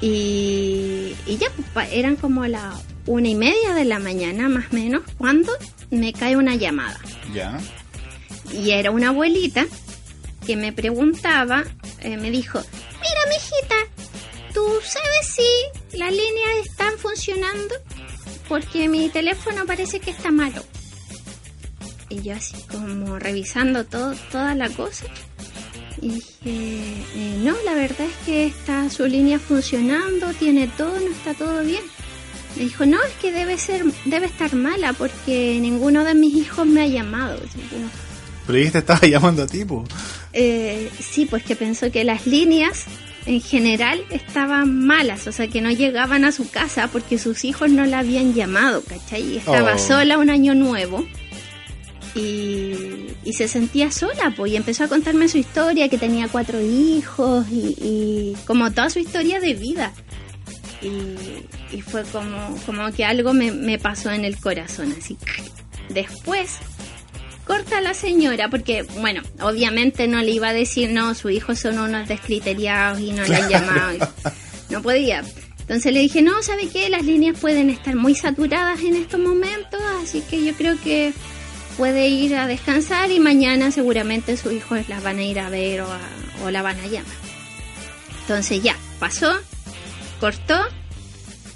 Y, y ya, pues, eran como las una y media de la mañana más o menos cuando me cae una llamada. Ya. Y era una abuelita que me preguntaba, eh, me dijo, mira, mijita, ¿tú sabes si las líneas están funcionando? Porque mi teléfono parece que está malo. Y yo así como revisando todo, toda la cosa. Y dije, eh, no, la verdad es que está su línea funcionando, tiene todo, no está todo bien. Me dijo, no, es que debe ser, debe estar mala porque ninguno de mis hijos me ha llamado. Pero ella te estaba llamando a ti, eh, sí, pues que pensó que las líneas en general estaban malas, o sea que no llegaban a su casa porque sus hijos no la habían llamado, ¿cachai? Y estaba Oh. sola un año nuevo y, y se sentía sola, pues, y empezó a contarme su historia, que tenía cuatro hijos y, y como toda su historia de vida. Y, y fue como, como que algo me, me pasó en el corazón, así. Después corta la señora, porque, bueno, obviamente no le iba a decir, no, sus hijos son unos descriteriados y no le han llamado. No podía. Entonces le dije, no, ¿sabe qué? Las líneas pueden estar muy saturadas en estos momentos, así que yo creo que puede ir a descansar y mañana seguramente sus hijos las van a ir a ver o, a- o la van a llamar. Entonces ya, pasó, cortó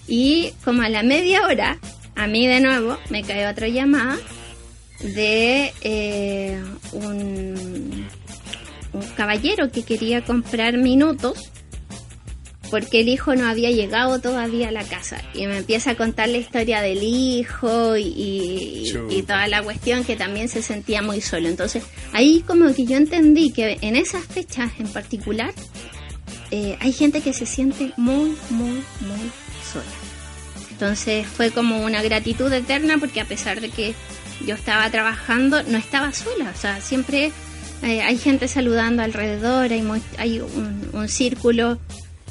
y como a la media hora, a mí de nuevo me cae otra llamada de eh, un, un caballero que quería comprar minutos porque el hijo no había llegado todavía a la casa y me empieza a contar la historia del hijo y, y- toda la cuestión que también se sentía muy solo. Entonces ahí como que yo entendí que en esas fechas en particular eh, hay gente que se siente muy, muy, muy sola. Entonces fue como una gratitud eterna porque a pesar de que yo estaba trabajando, no estaba sola. O sea, siempre eh, hay gente saludando alrededor, hay, muy- hay un, un círculo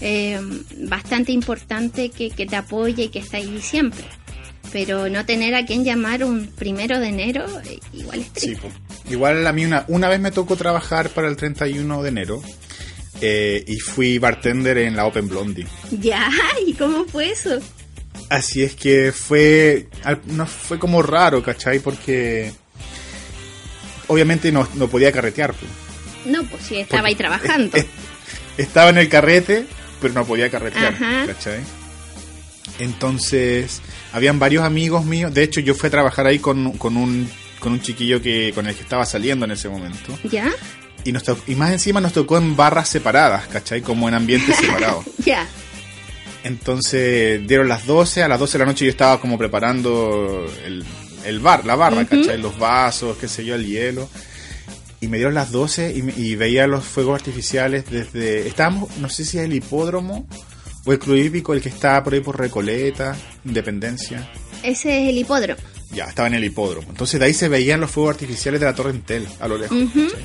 eh, bastante importante que, que te apoya y que está ahí siempre. Pero no tener a quien llamar un primero de enero, eh, igual es Sí, triste. po. Igual a mí una, una vez me tocó trabajar para el 31 de enero eh, y fui bartender en la Open Blondie. Ya, ¿y cómo fue eso? Así es que fue, no fue como raro, ¿cachai? Porque obviamente no, no podía carretear. po. No, pues sí, estaba ahí trabajando. es- es- estaba en el carrete, pero no podía carretear, Ajá. ¿cachai? Entonces, habían varios amigos míos. De hecho, yo fui a trabajar ahí con, con un con un chiquillo que con el que estaba saliendo en ese momento. ¿Ya? Y, nos to- y más encima nos tocó en barras separadas, ¿cachai? Como en ambientes separados. Ya. Entonces dieron las 12, a las 12 de la noche yo estaba como preparando el, el bar, la barra, Ujú. ¿cachai? Los vasos, qué sé yo, el hielo. Y me dieron las 12 y, y veía los fuegos artificiales desde... Estábamos, no sé si es el hipódromo o el club hípico, el que está por ahí por Recoleta, Independencia. Ese es el hipódromo. Ya, estaba en el hipódromo. Entonces de ahí se veían los fuegos artificiales de la Torre Entel, a lo lejos. ¿cachai?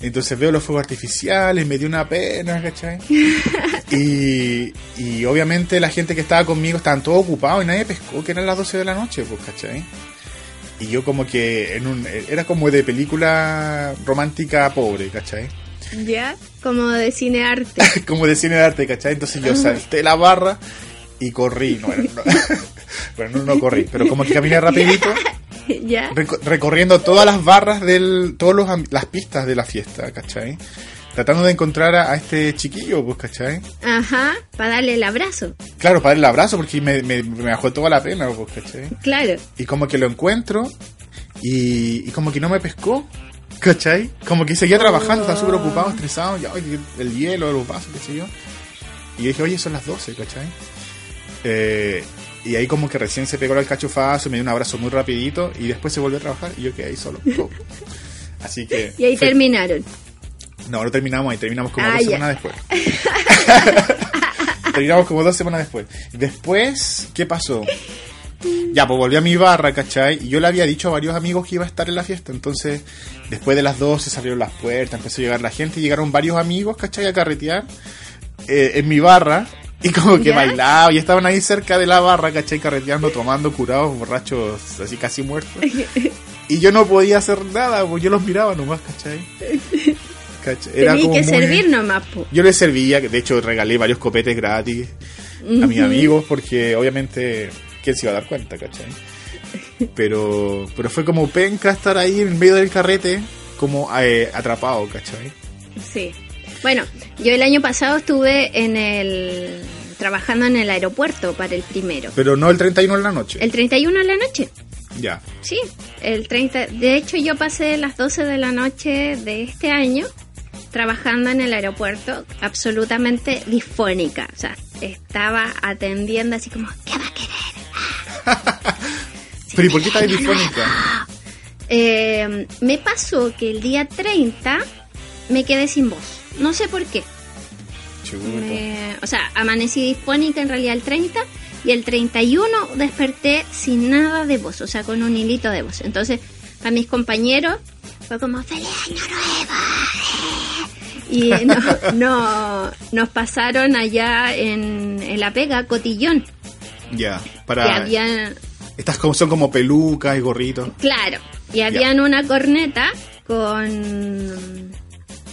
Entonces veo los fuegos artificiales, me dio una pena, ¿cachai? y, y obviamente la gente que estaba conmigo estaban todos ocupados y nadie pescó, que eran las 12 de la noche, pues, ¿cachai? Y yo como que en un, era como de película romántica pobre, ¿cachai? ¿Ya? Como de cine arte. como de cine arte, ¿cachai? Entonces yo salté la barra y corrí, no, no, bueno, no, corrí, pero como que caminé rapidito ¿Ya? reco- recorriendo todas las barras del los am- las pistas de la fiesta, ¿cachai? Tratando de encontrar a, a este chiquillo, pues, ¿cachai? Ajá, para darle el abrazo. Claro, para darle el abrazo porque me, me, me bajó toda la pena, pues, ¿cachai? Claro. Y como que lo encuentro y, y como que no me pescó, ¿cachai? Como que seguía trabajando, estaba súper ocupado, estresado, ya, oye, el hielo, los vasos, qué sé yo. Y dije, oye, son las 12, ¿cachai? Eh, y ahí como que recién se pegó el cachofazo, me dio un abrazo muy rapidito y después se volvió a trabajar y yo quedé ahí solo. Oh. Así que... Y ahí terminaron. No, no terminamos ahí, terminamos como Ah, dos semanas después. terminamos como dos semanas después. Después, ¿qué pasó? Ya, pues volví a mi barra, ¿cachai? Y yo le había dicho a varios amigos que iba a estar en la fiesta. Entonces, después de las 12 se abrieron las puertas, empezó a llegar la gente. Y llegaron varios amigos, ¿cachai? A carretear eh, en mi barra. Y como que ¿Ya? bailaba y estaban ahí cerca de la barra, ¿cachai? Carreteando, tomando, curados, borrachos, así casi muertos. Y yo no podía hacer nada, pues yo los miraba nomás, ¿cachai? Era Tenía como que muy- servir nomás, po. Yo les servía, de hecho regalé varios copetes gratis a mis amigos porque obviamente, ¿quién se iba a dar cuenta, cachai? Pero, pero fue como penca estar ahí en medio del carrete, como eh, atrapado, ¿cachai? Sí. Bueno, yo el año pasado estuve en el trabajando en el aeropuerto para el primero. Pero no el 31 en la noche. El 31 de la noche. Ya. Sí, el 30. De hecho, yo pasé las 12 de la noche de este año trabajando en el aeropuerto absolutamente disfónica. O sea, estaba atendiendo así como, ¿qué va a querer? Pero ¿y por qué estás difónica? Eh, me pasó que el día 30 me quedé sin voz. No sé por qué. Me- o sea, amanecí disfónica en realidad el 30 y el 31 desperté sin nada de voz, o sea, con un hilito de voz. Entonces, a mis compañeros fue como, ¡Feliz Año Nuevo! Y no, no- nos pasaron allá en, en La Pega, Cotillón, Ya. que Para. había, Estas son como pelucas y gorritos. claro, y habían una corneta con,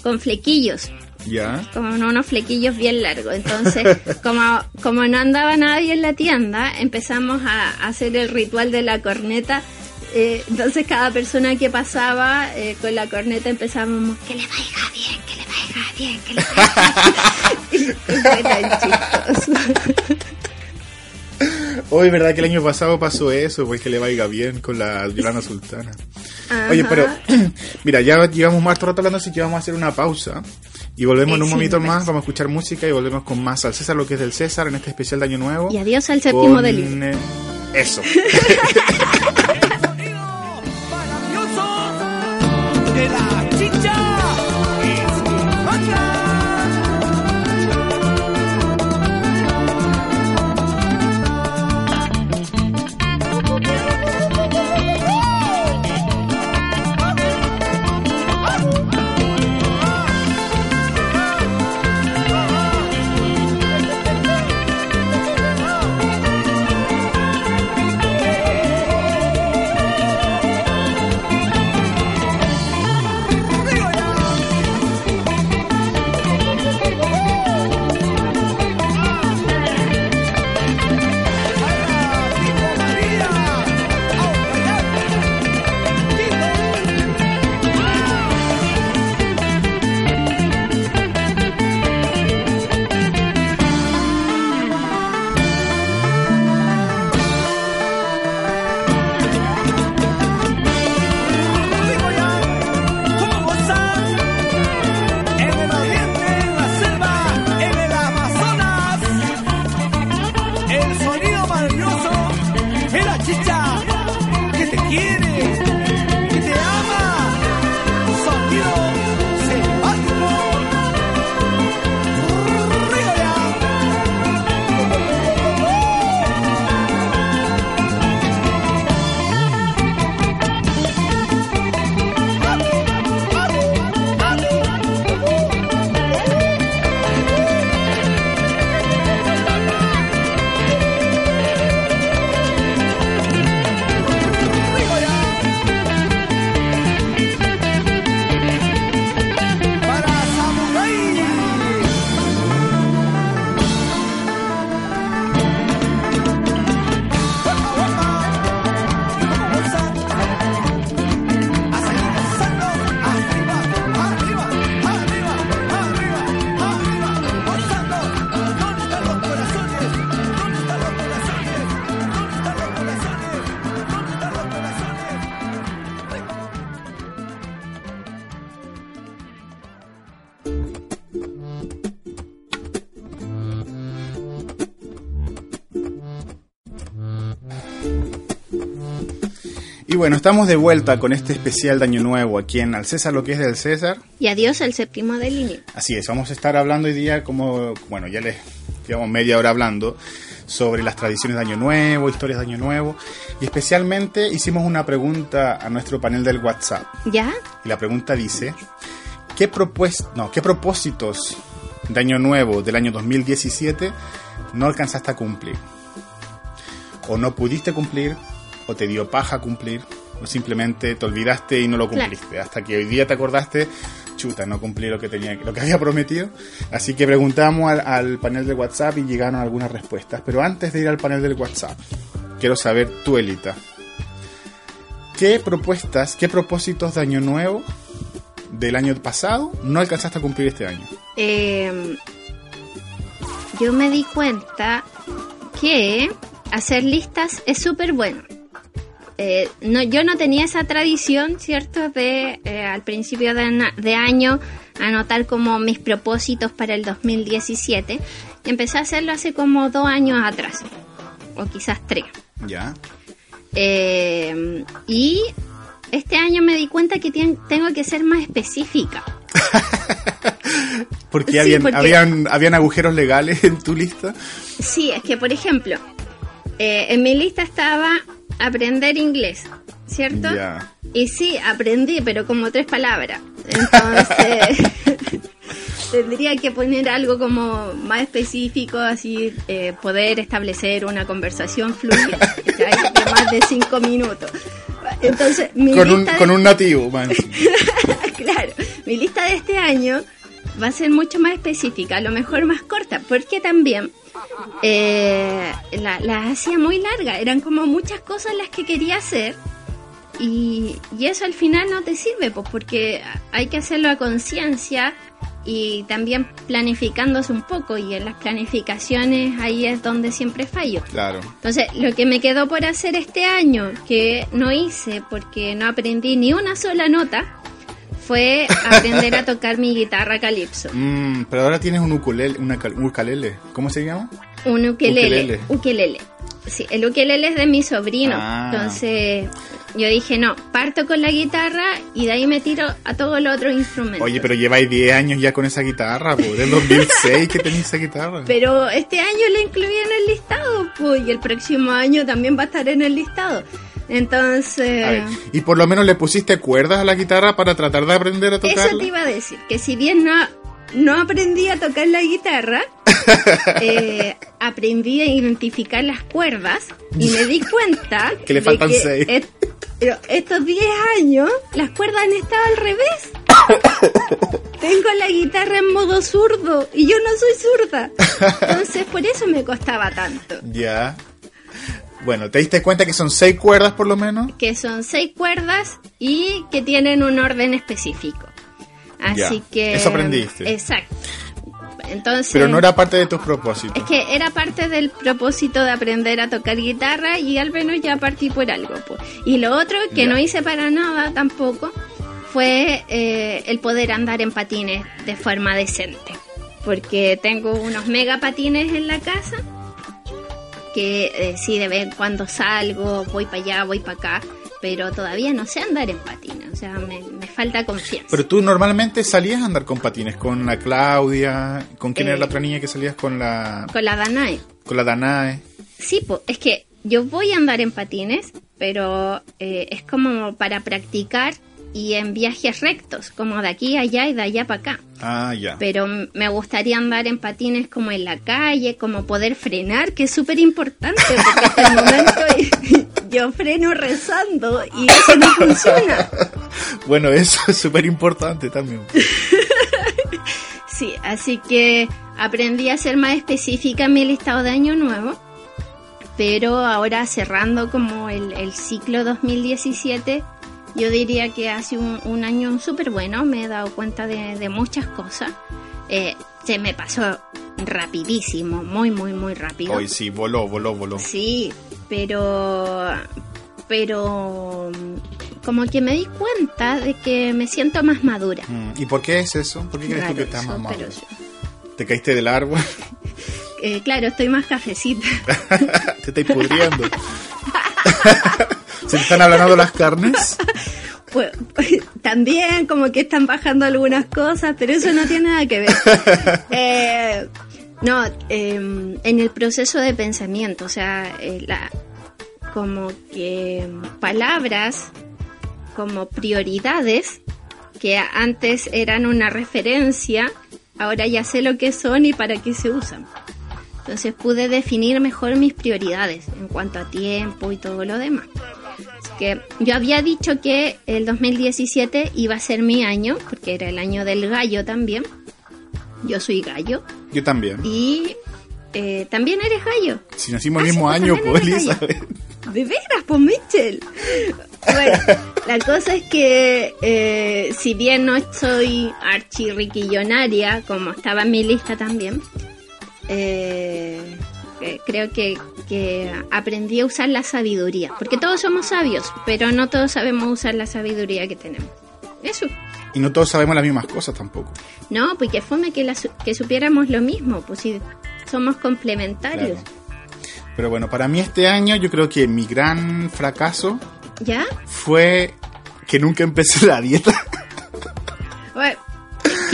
con flequillos. Ya. con unos flequillos bien largos. Entonces, como, como no andaba nadie en la tienda, empezamos a hacer el ritual de la corneta. Eh, entonces, cada persona que pasaba eh, con la corneta empezábamos, que le vaya bien, que le vaya bien, que le vaya bien. Hoy, ¿verdad que el año pasado pasó eso? Pues que le vaya bien con la Yolanda Sultana. Oye, Ajá. pero mira, ya llevamos más rato hablando, así que vamos a hacer una pausa. Y volvemos en un momento me más, vamos a escuchar música y volvemos con más al César, lo que es del César, en este especial de Año Nuevo. Y adiós al séptimo con, delito. eh, Eso. Y bueno, estamos de vuelta con este especial de Año Nuevo aquí en Al César, lo que es del César. Y adiós al séptimo de línea. Así es, vamos a estar hablando hoy día como, bueno, ya les llevamos media hora hablando sobre las tradiciones de Año Nuevo, historias de Año Nuevo, y especialmente hicimos una pregunta a nuestro panel del WhatsApp. ¿Ya? Y la pregunta dice, ¿qué, no, ¿qué propósitos de Año Nuevo del año 2017 no alcanzaste a cumplir? O no pudiste cumplir, o te dio paja cumplir, o simplemente te olvidaste y no lo Claro. cumpliste. Hasta que hoy día te acordaste, chuta, no cumplí lo que tenía, lo que había prometido. Así que preguntamos al, al panel de WhatsApp y llegaron algunas respuestas. Pero antes de ir al panel del WhatsApp, quiero saber tu Elita. ¿Qué propuestas, qué propósitos de año nuevo del año pasado no alcanzaste a cumplir este año? Eh, yo me di cuenta que hacer listas es súper bueno. Eh, no, yo no tenía esa tradición, ¿cierto? De eh, al principio de, año anotar como mis propósitos para el 2017. Y empecé a hacerlo hace como dos años atrás, o quizás tres. Ya. Eh, y este año me di cuenta que tengo que ser más específica. Porque, Sí, habían, porque- habían habían agujeros legales en tu lista. Sí, es que por ejemplo, eh, en mi lista estaba aprender inglés, ¿cierto? Y sí, aprendí, pero como tres palabras. Entonces, tendría que poner algo como más específico, así eh, poder establecer una conversación fluida, de más de cinco minutos. Entonces, mi Con un, lista de- con un nativo, man. claro, mi lista de este año va a ser mucho más específica, a lo mejor más corta, porque también eh, la- las hacía muy largas, eran como muchas cosas las que quería hacer y, y eso al final no te sirve, pues porque hay que hacerlo a conciencia y también planificándose un poco y en las planificaciones ahí es donde siempre fallo. Claro. Entonces, lo que me quedó por hacer este año, que no hice porque no aprendí ni una sola nota, fue aprender a tocar mi guitarra calipso. Mm, pero ahora tienes un ukulele, una, un ukulele. ¿Cómo se llama? Un ukelele. Ukelele. Ukelele. Sí, el ukelele es de mi sobrino. Ah. Entonces, yo dije, no, parto con la guitarra y de ahí me tiro a todos los otros instrumentos. Oye, pero lleváis 10 años ya con esa guitarra, pues. Del 2006 que tenéis esa guitarra. Pero este año la incluí en el listado, pues, y el próximo año también va a estar en el listado. Entonces... A ver, y por lo menos le pusiste cuerdas a la guitarra para tratar de aprender a tocarla. Eso te iba a decir, que si bien no, no aprendí a tocar la guitarra, eh, aprendí a identificar las cuerdas y me di cuenta Que le faltan que seis. pero estos 10 años las cuerdas han estado al revés. Tengo la guitarra en modo zurdo y yo no soy zurda. Entonces por eso me costaba tanto. Ya. Bueno, ¿te diste cuenta que son 6 cuerdas por lo menos? Que son seis cuerdas y que tienen un orden específico. Así Ya, que... eso aprendiste. Exacto. Entonces... Pero no era parte de tus propósitos. Es que era parte del propósito de aprender a tocar guitarra y al menos ya partí por algo. po. Y lo otro que Ya. no hice para nada tampoco fue eh, el poder andar en patines de forma decente. Porque tengo unos mega patines en la casa que eh, sí de vez en cuando salgo, voy para allá, voy para acá, pero todavía no sé andar en patines. O sea, me, me falta confianza. Pero tú normalmente salías a andar con patines, con la Claudia, ¿con quién Eh. era la otra niña que salías con la Con la Danae. con la Danae? Sí, po, es que yo voy a andar en patines, pero eh, es como para practicar y en viajes rectos, como de aquí a allá y de allá para acá. Ah, ya. Pero me gustaría andar en patines como en la calle, como poder frenar, que es súper importante, porque hasta el momento yo freno rezando y eso no funciona. Bueno, eso es súper importante también. Sí, así que aprendí a ser más específica en mi listado de año nuevo, pero ahora cerrando como el, el ciclo 2017, yo diría que ha sido un, un año súper bueno, me he dado cuenta de, de muchas cosas. Eh, se me pasó rapidísimo, muy, muy, muy rápido. Hoy sí, voló, voló, voló. Sí, pero pero como que me di cuenta de que me siento más madura. Mm, ¿Y por qué es eso? ¿Por qué crees tú que estás más sí. ¿Te caíste del árbol? Eh, claro, estoy más cafecita. ¿Te estáis pudriendo? ¿Se están ablanando las carnes? Pues, también como que están bajando algunas cosas, pero eso no tiene nada que ver. Eh, no, eh, en el proceso de pensamiento, o sea, eh, la, como que palabras como prioridades que antes eran una referencia, ahora ya sé lo que son y para qué se usan. Entonces pude definir mejor mis prioridades en cuanto a tiempo y todo lo demás. Porque yo había dicho que el 2017 iba a ser mi año, porque era el año del gallo también. Yo soy gallo. Yo también. Y eh, también eres gallo. Si nacimos el Ah, mismo sí, año, pues. Elizabeth. De veras, pues Mitchell. Bueno, la cosa es que eh, si bien no soy archirriquillonaria, como estaba en mi lista también, eh, eh, creo que, que aprendí a usar la sabiduría. Porque todos somos sabios, pero no todos sabemos usar la sabiduría que tenemos. Eso. Y no todos sabemos las mismas cosas tampoco. No, pues que fome que, la su- que supiéramos lo mismo, pues si somos complementarios. Claro. Pero bueno, para mí este año yo creo que mi gran fracaso ¿Ya? fue que nunca empecé la dieta.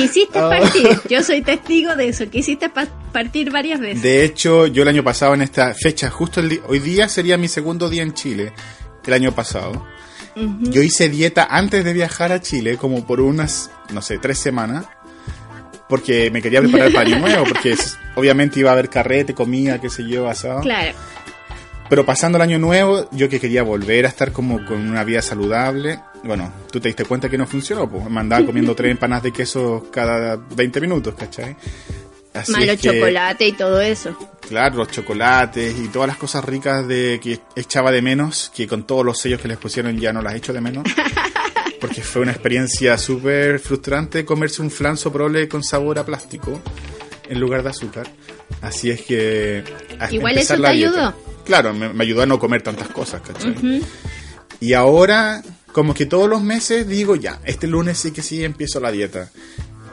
Quisiste Ah. partir, yo soy testigo de eso, quisiste pa- partir varias veces. De hecho, yo el año pasado en esta fecha, justo el hoy día sería mi segundo día en Chile, el año pasado. Yo hice dieta antes de viajar a Chile, como por unas, no sé, tres semanas, porque me quería preparar para Año Nuevo, porque obviamente iba a haber carrete, comida, qué sé yo, asado. Claro, Pero pasando el año nuevo, yo que quería volver a estar como con una vida saludable, bueno, tú te diste cuenta que no funcionó, pues me andaba comiendo tres empanadas de queso cada 20 minutos, ¿cachai? Así malo es que, chocolate y todo eso. Claro, los chocolates y todas las cosas ricas de que echaba de menos, que con todos los sellos que les pusieron ya no las echo de menos. Porque fue una experiencia súper frustrante comerse un flan soprole con sabor a plástico en lugar de azúcar. Así es que... Igual eso te ayudó. Claro, me, me ayudó a no comer tantas cosas, ¿cachai? Y ahora, como que todos los meses digo, ya, este lunes sí que sí empiezo la dieta.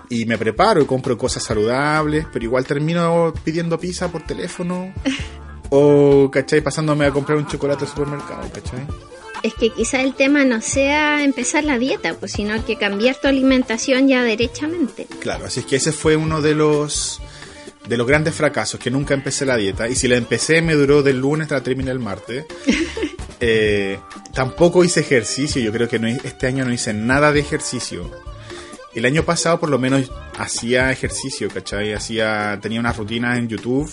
Y me preparo y compro cosas saludables, pero igual termino pidiendo pizza por teléfono. o, ¿cachai? Pasándome a comprar un chocolate al supermercado, ¿cachai? Es que quizá el tema no sea empezar la dieta, pues sino que cambiar tu alimentación ya derechamente. Claro, así es que ese fue uno de los de los grandes fracasos, que nunca empecé la dieta. Y si la empecé, me duró del lunes hasta la terminé el martes. Eh, tampoco hice ejercicio, yo creo que no, este año no hice nada de ejercicio. El año pasado por lo menos hacía ejercicio, ¿cachai? Hacía, tenía una rutina en YouTube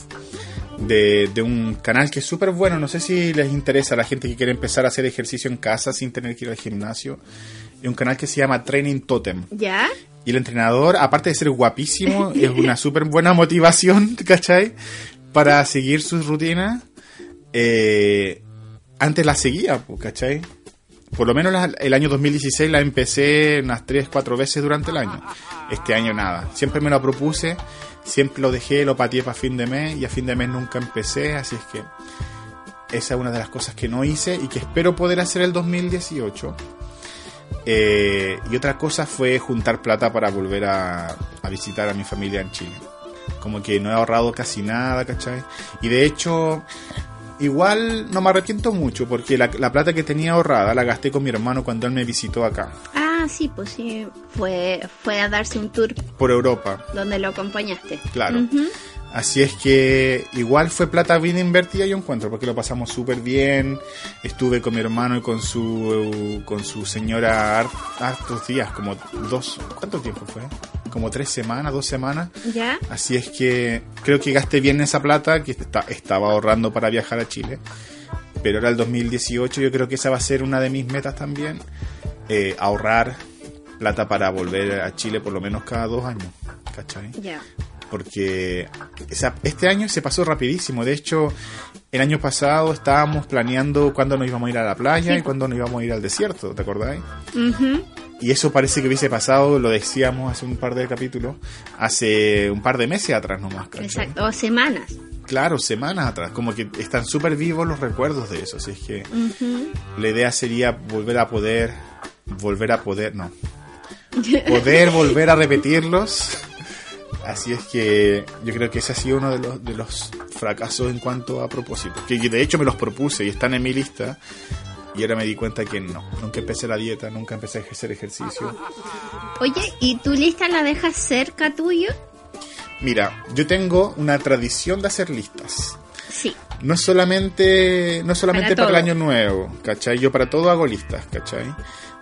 de, de un canal que es súper bueno. No sé si les interesa a la gente que quiere empezar a hacer ejercicio en casa sin tener que ir al gimnasio. Es un canal que se llama Training Totem. ¿Ya? Y el entrenador, aparte de ser guapísimo, es una súper buena motivación, ¿cachai? Para seguir sus rutinas. Eh, antes la seguía, ¿cachai? Por lo menos la- el año 2016 la empecé unas 3, 4 veces durante el año. Este año nada. Siempre me lo propuse, siempre lo dejé, lo pateé para fin de mes y a fin de mes nunca empecé, así es que esa es una de las cosas que no hice y que espero poder hacer el 2018. Eh, y otra cosa fue juntar plata para volver a, visitar a mi familia en Chile. Como que no he ahorrado casi nada, ¿cachai? Y de hecho, igual no me arrepiento mucho porque la, la plata que tenía ahorrada la gasté con mi hermano cuando él me visitó acá, Ah, sí, pues sí, fue, fue a darse un tour por Europa. donde lo acompañaste. Claro. Así es que igual fue plata bien invertida yo encuentro, porque lo pasamos súper bien. Estuve con mi hermano y con su con su señora har- hartos días, como dos, ¿cuánto tiempo fue? Como tres semanas, dos semanas. ¿Ya? Así es que creo que gasté bien esa plata que esta- estaba ahorrando para viajar a Chile. Pero ahora el 2018 yo creo que esa va a ser una de mis metas también. Eh, ahorrar plata para volver a Chile por lo menos cada dos años. ¿Cachai? Porque esa- este año se pasó rapidísimo. De hecho, el año pasado estábamos planeando cuándo nos íbamos a ir a la playa Sí. y cuándo nos íbamos a ir al desierto, ¿te acordáis? Y eso parece que hubiese pasado, lo decíamos hace un par de capítulos, hace un par de meses atrás nomás. ¿cachai? Exacto, o semanas. Claro, semanas atrás. Como que están súper vivos los recuerdos de eso. Así es que la idea sería volver a poder, volver a poder, no. Poder volver a repetirlos. Así es que yo creo que ese ha sido uno de los, de los fracasos en cuanto a propósito. Que de hecho me los propuse y están en mi lista. Y ahora me di cuenta que no. Nunca empecé la dieta, nunca empecé a hacer ejercicio. Oye, ¿y tu lista la dejas cerca tuyo? Mira, yo tengo una tradición de hacer listas. Sí. No solamente, no solamente Para para, el año nuevo, ¿cachai? Yo para todo hago listas, ¿cachai?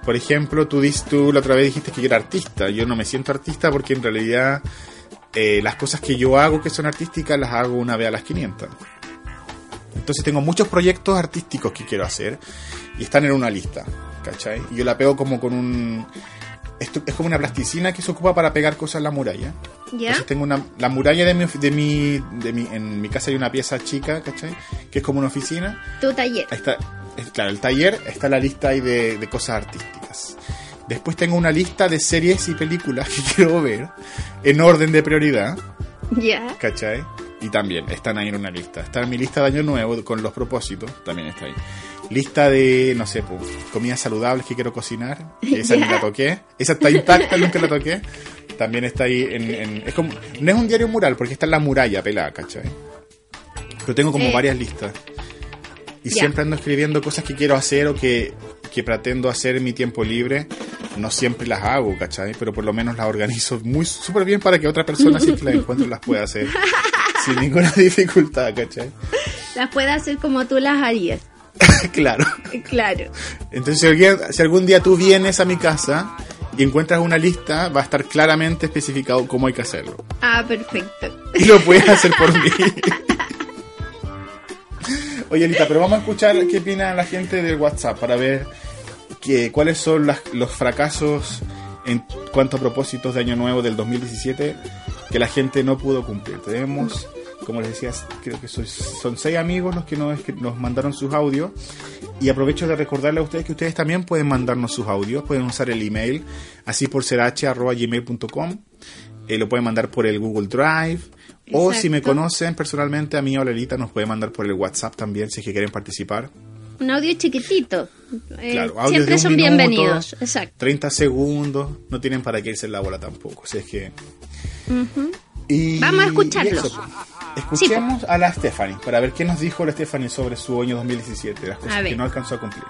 Por ejemplo, tú, dis- tú la otra vez dijiste que yo era artista. Yo no me siento artista porque en realidad eh, las cosas que yo hago que son artísticas las hago una vez a las 500. Entonces tengo muchos proyectos artísticos que quiero hacer y están en una lista, ¿cachai? Y yo la pego como con un... Esto es como una plasticina que se ocupa para pegar cosas en la muralla. ¿Ya? Entonces tengo una, la muralla de mi, de mi, de mi, en mi casa hay una pieza chica, ¿cachai? Que es como una oficina. Tu taller. Ahí está, es- claro, el taller está la lista ahí de, de cosas artísticas. Después tengo una lista de series y películas que quiero ver en orden de prioridad, Ya. ¿cachai? Y también están ahí en una lista. Está en mi lista de año nuevo con los propósitos, también está ahí. Lista de, no sé, pues, comidas saludables que quiero cocinar. Esa ni la toqué. Esa está intacta, nunca la toqué. También está ahí en, en- es como, no es un diario mural porque está en la muralla pelada, ¿cachai? Pero tengo como Eh. varias listas. Y siempre ando escribiendo cosas que quiero hacer o que, que pretendo hacer en mi tiempo libre. No siempre las hago, ¿cachai? Pero por lo menos las organizo muy súper bien para que otra persona, si es que las encuentro, las pueda hacer sin ninguna dificultad, ¿cachai? Las puedes hacer como tú las harías. claro. Claro. Entonces, si, algún día tú vienes a mi casa y encuentras una lista, va a estar claramente especificado cómo hay que hacerlo. Ah, perfecto. Y lo puedes hacer por mí. Oye, Alita, pero vamos a escuchar qué opina la gente del WhatsApp para ver que, cuáles son las- los fracasos en cuanto a propósitos de Año Nuevo del 2017 que la gente no pudo cumplir. Tenemos, como les decía, creo que sois- son seis amigos los que nos, mandaron sus audios. Y aprovecho de recordarle a ustedes que ustedes también pueden mandarnos sus audios, pueden usar el email, así por gmail.com eh, lo pueden mandar por el Google Drive. O si me conocen personalmente, a mí o a Lelita nos pueden mandar por el WhatsApp también si es que quieren participar. Un audio chiquitito. Eh, Claro, siempre son minuto, bienvenidos. Exacto. 30 segundos, no tienen para qué irse en la bola tampoco. Si es que... Ujú. Y- Vamos a escucharlos. eso, pues. Escuchemos a la Stephanie para ver qué nos dijo la Stephanie sobre su año 2017, las cosas que no alcanzó a cumplir.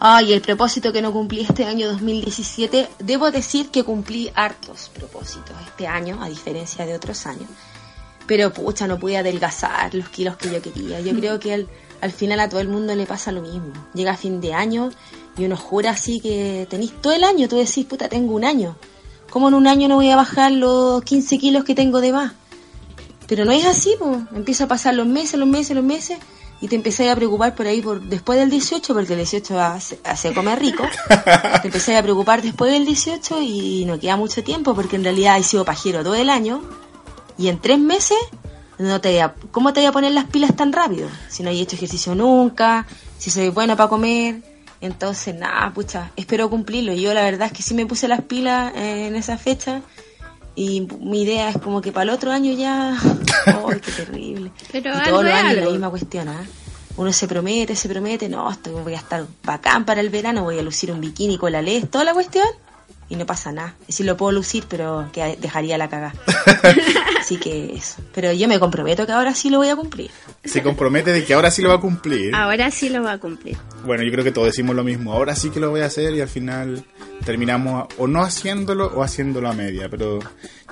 Ay, el propósito que no cumplí este año 2017, debo decir que cumplí hartos propósitos este año, a diferencia de otros años. Pero pucha, no pude adelgazar los kilos que yo quería. Yo creo que al, al final a todo el mundo le pasa lo mismo. Llega fin de año y uno jura así que tenéis todo el año, tú decís, puta, tengo un año. ¿Cómo en un año no voy a bajar los 15 kilos que tengo de más? Pero no es así, pues. Empieza a pasar los meses, los meses, los meses. Y te empecé a preocupar por ahí por después del 18, porque el 18 hace, hace comer rico. te empecé a preocupar después del 18 y no queda mucho tiempo, porque en realidad he sido pajero todo el año. Y en tres meses, no te ¿cómo te voy a poner las pilas tan rápido? Si no he hecho ejercicio nunca, si soy bueno para comer. Entonces, nada, pucha, espero cumplirlo. Yo la verdad es que sí me puse las pilas eh, en esa fecha. Y mi idea es como que para el otro año ya... ¡Ay, qué terrible! Pero y todos los años la misma cuestión, ¿ah? Uno se promete, se promete, no, esto voy a estar bacán para el verano, voy a lucir un bikini con la LED, toda la cuestión, y no pasa nada. Y sí lo puedo lucir, pero que dejaría la cagada. Así que eso. Pero yo me comprometo que ahora sí lo voy a cumplir. Se compromete de que ahora sí lo va a cumplir. Ahora sí lo va a cumplir. Bueno, yo creo que todos decimos lo mismo. Ahora sí que lo voy a hacer y al final terminamos o no haciéndolo o haciéndolo a media. Pero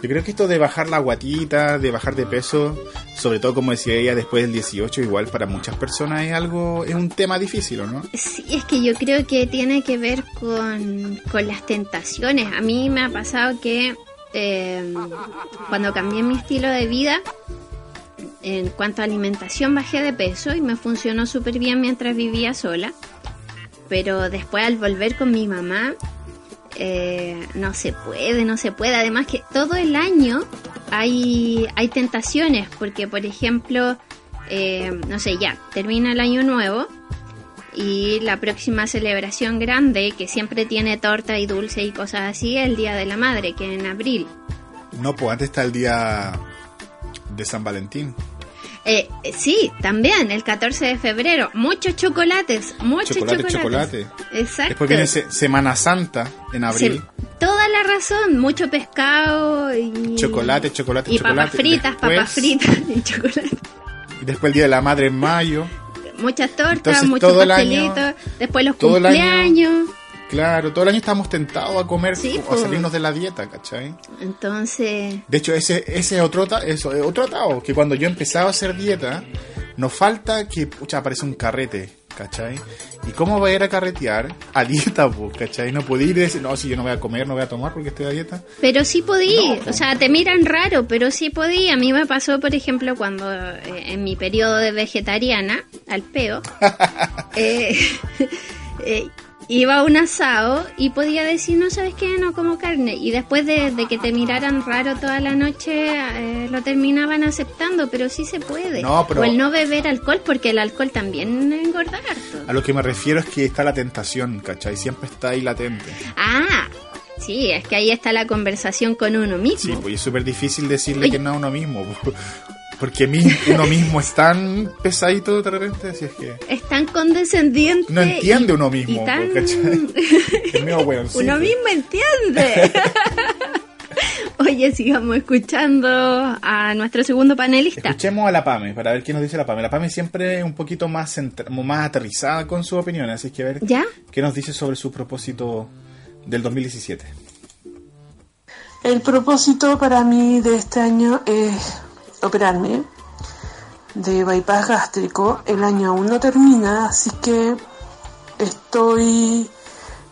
yo creo que esto de bajar la guatita, de bajar de peso, sobre todo como decía ella después del 18, igual para muchas personas es algo, es un tema difícil, ¿o ¿no? Sí, es que yo creo que tiene que ver con, con las tentaciones. A mí me ha pasado que eh, cuando cambié mi estilo de vida, en cuanto a alimentación bajé de peso y me funcionó súper bien mientras vivía sola. Pero después al volver con mi mamá, eh, no se puede, no se puede. Además que todo el año hay, hay tentaciones, porque por ejemplo, eh, no sé, ya, termina el año nuevo y la próxima celebración grande, que siempre tiene torta y dulce y cosas así, es el Día de la Madre, que en abril. No, pues antes está el día de San Valentín. Eh, eh, sí, también, el 14 de febrero. Muchos chocolates, muchos Chocolate, chocolates. chocolate. Exacto. Después viene Se- Semana Santa en abril. Sí, toda la razón, mucho pescado y... Chocolate, chocolate, y chocolate. papas fritas, Después- papas fritas y chocolate. Y después el Día de la Madre en mayo. Muchas tortas, Entonces, muchos todo el año- pastelitos, después los todo el año- cumpleaños. Claro, todo el año estamos tentados a comer, Sí, a pues. salirnos de la dieta, ¿cachai? Entonces, De hecho, ese, ese es otro, eso, es otro atado, que cuando yo empezaba a hacer dieta, nos falta que, pucha, aparece un carrete ¿cachai? ¿Y cómo va a ir a carretear a dieta, pues, ¿cachai? No puede ir y decir, no, si yo no voy a comer, no voy a tomar porque estoy a dieta. Pero sí podí, No, po. o sea, te miran raro, pero sí podí. A mí me pasó, por ejemplo, cuando eh, en mi periodo de vegetariana, al peo, eh, eh, iba a un asado y podía decir, no sabes qué, no como carne. Y después de, de que te miraran raro toda la noche, eh, lo terminaban aceptando, pero sí se puede. No, pero- O el no beber alcohol, porque el alcohol también engorda harto. A lo que me refiero es que está la tentación, ¿cachai? Siempre está ahí latente. Ah, sí, es que ahí está la conversación con uno mismo. Sí, pues es súper difícil decirle Oye. que no a uno mismo. po. Porque mi- uno mismo es tan pesadito de repente, así es que es tan condescendiente. no entiende y- uno mismo, y tan-. Uno mismo entiende. Oye, sigamos escuchando a nuestro segundo panelista. Escuchemos a la Pame para ver qué nos dice la Pame. La Pame siempre es un poquito más, más aterrizada con su opinión, así que a ver ¿Ya? qué nos dice sobre su propósito del 2017. El propósito para mí de este año es operarme de bypass gástrico. El año aún no termina, así que estoy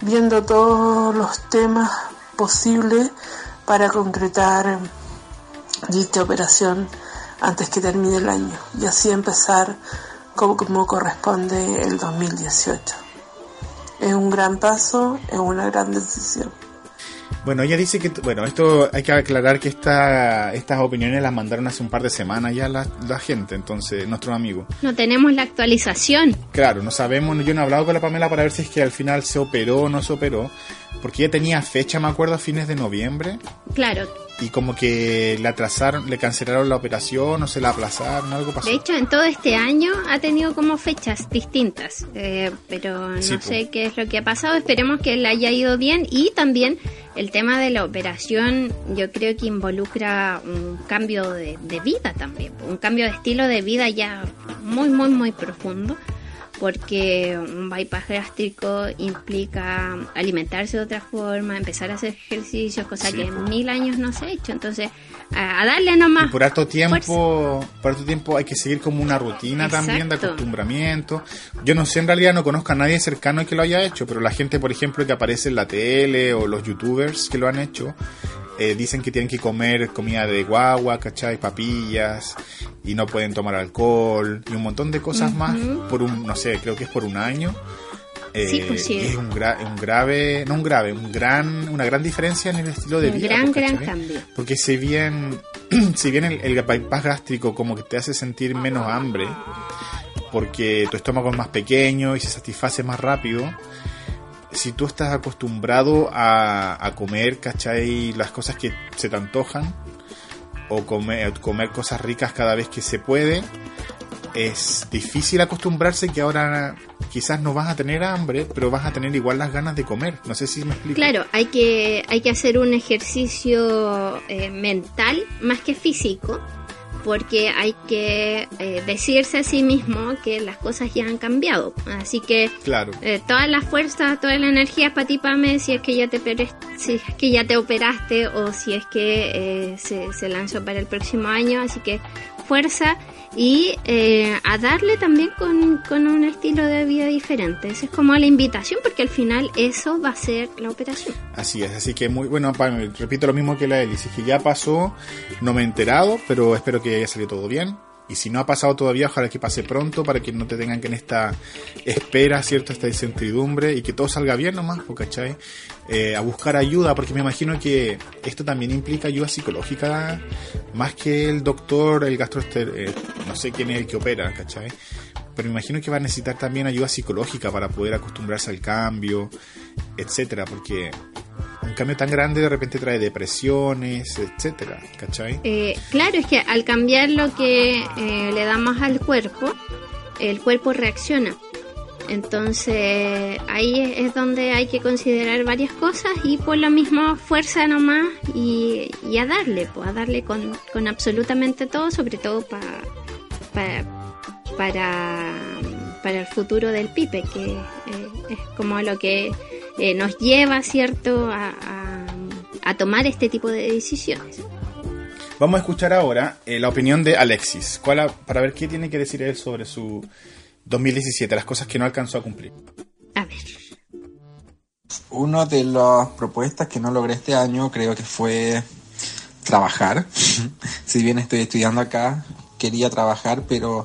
viendo todos los temas posibles para concretar dicha operación antes que termine el año y así empezar como, como corresponde el 2018. Es un gran paso, es una gran decisión. Bueno, ella dice que, bueno, esto hay que aclarar que esta, estas opiniones las mandaron hace un par de semanas ya la, la gente, entonces, nuestros amigos. No tenemos la actualización. Claro, no sabemos, yo no he hablado con la Pamela para ver si es que al final se operó o no se operó, porque ella tenía fecha, me acuerdo, a fines de noviembre, Claro, y como que le atrasaron, le cancelaron la operación o se la aplazaron, algo pasó. de hecho en todo este año ha tenido como fechas distintas, eh, pero no Sí, sé qué es lo que ha pasado. Esperemos que le haya ido bien y también el tema de la operación yo creo que involucra un cambio de, de vida también, un cambio de estilo de vida ya muy, muy, muy profundo. Porque un bypass gástrico implica alimentarse de otra forma, empezar a hacer ejercicios, cosa Sí, que en mil años no se ha hecho. Entonces, a, a darle nomás. Y por harto fuerza. tiempo, por harto tiempo hay que seguir como una rutina también de acostumbramiento. Yo no sé, en realidad no conozco a nadie cercano que lo haya hecho, pero la gente, por ejemplo, que aparece en la tele o los youtubers que lo han hecho, eh, dicen que tienen que comer comida de guagua, ¿cachai? Papillas, y no pueden tomar alcohol, y un montón de cosas más por un, no sé, creo que es por un año. Eh, Sí, pues sí. es un, gra- un grave, no un grave, un gran, una gran diferencia en el estilo de Un vida. gran, pues, gran cambio. Porque si bien, si bien el, el bypass gástrico como que te hace sentir menos hambre, porque tu estómago es más pequeño y se satisface más rápido, si tú estás acostumbrado a, a comer, ¿cachai? Las cosas que se te antojan, o comer, comer cosas ricas cada vez que se puede, es difícil acostumbrarse que ahora quizás no vas a tener hambre, pero vas a tener igual las ganas de comer. No sé si me explico. Claro, hay que, hay que hacer un ejercicio eh, mental más que físico, porque hay que eh, decirse a sí mismo que las cosas ya han cambiado. Así que Claro. eh, toda la fuerza, toda la energía es para ti, Pame, si es que ya te, si es que ya te operaste o si es que eh, se, se lanzó para el próximo año. Así que fuerza y eh, a darle también con, con un estilo de vida diferente. Esa es como la invitación, porque al final eso va a ser la operación. Así es, así que muy bueno, repito lo mismo que la Eli, si es que ya pasó, no me he enterado, pero espero que haya salido todo bien. Y si no ha pasado todavía, ojalá que pase pronto para que no te tengan que en esta espera, ¿cierto? Esta incertidumbre y que todo salga bien nomás, po, ¿cachai? Eh, a buscar ayuda, porque me imagino que esto también implica ayuda psicológica, más que el doctor, el gastroester, eh, no sé quién es el que opera, ¿cachai? Pero me imagino que va a necesitar también ayuda psicológica para poder acostumbrarse al cambio, etcétera, porque un cambio tan grande de repente trae depresiones, etcétera, ¿cachai? Eh, claro, es que al cambiar lo que eh, le damos al cuerpo, el cuerpo reacciona. Entonces ahí es, donde hay que considerar varias cosas y por lo mismo fuerza nomás y, y a darle, pues a darle con, con absolutamente todo, sobre todo pa- para, para el futuro del pipe, que eh, es como lo que eh, nos lleva, ¿cierto?, a, a- a tomar este tipo de decisiones. Vamos a escuchar ahora eh, la opinión de Alexis, cuál para ver qué tiene que decir él sobre su 2017, las cosas que no alcanzó a cumplir. A ver. Una de las propuestas que no logré este año creo que fue trabajar. si bien estoy estudiando acá, quería trabajar, pero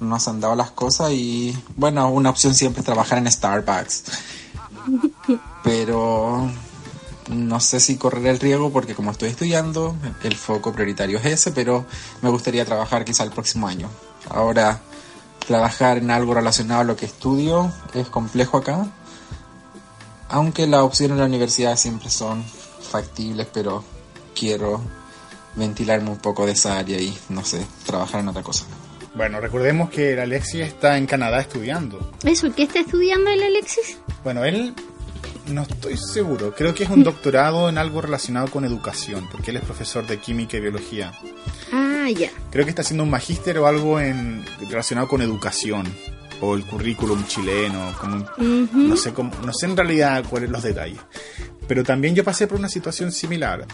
no se han dado las cosas y bueno, una opción siempre es trabajar en Starbucks. Pero no sé si correr el riesgo porque como estoy estudiando, el foco prioritario es ese, pero me gustaría trabajar quizá el próximo año. Ahora, trabajar en algo relacionado a lo que estudio es complejo acá, aunque las opciones en la universidad siempre son factibles, pero quiero ventilarme un poco de esa área y, no sé, trabajar en otra cosa. Bueno, recordemos que el Alexis está en Canadá estudiando. ¿Eso qué está estudiando el Alexis? Bueno, él no estoy seguro. Creo que es un doctorado en algo relacionado con educación, porque él es profesor de química y biología. Ah, ya. Creo que está haciendo un magíster o algo en relacionado con educación o el currículum chileno, como no sé cómo, no sé en realidad cuáles los detalles. Pero también yo pasé por una situación similar.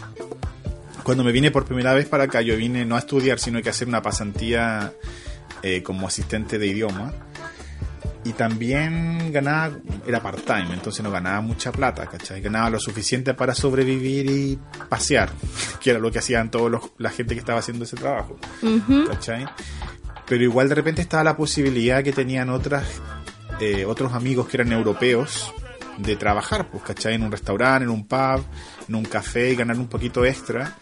Cuando me vine por primera vez para acá, yo vine no a estudiar, sino que a hacer una pasantía eh, como asistente de idioma. Y también ganaba, era part-time, entonces no ganaba mucha plata, ¿cachai? Ganaba lo suficiente para sobrevivir y pasear, que era lo que hacían todos los, la gente que estaba haciendo ese trabajo, ¿cachai? Pero igual de repente estaba la posibilidad que tenían otras, eh, otros amigos que eran europeos de trabajar, pues, ¿cachai? En un restaurante, en un pub, en un café y ganar un poquito extra.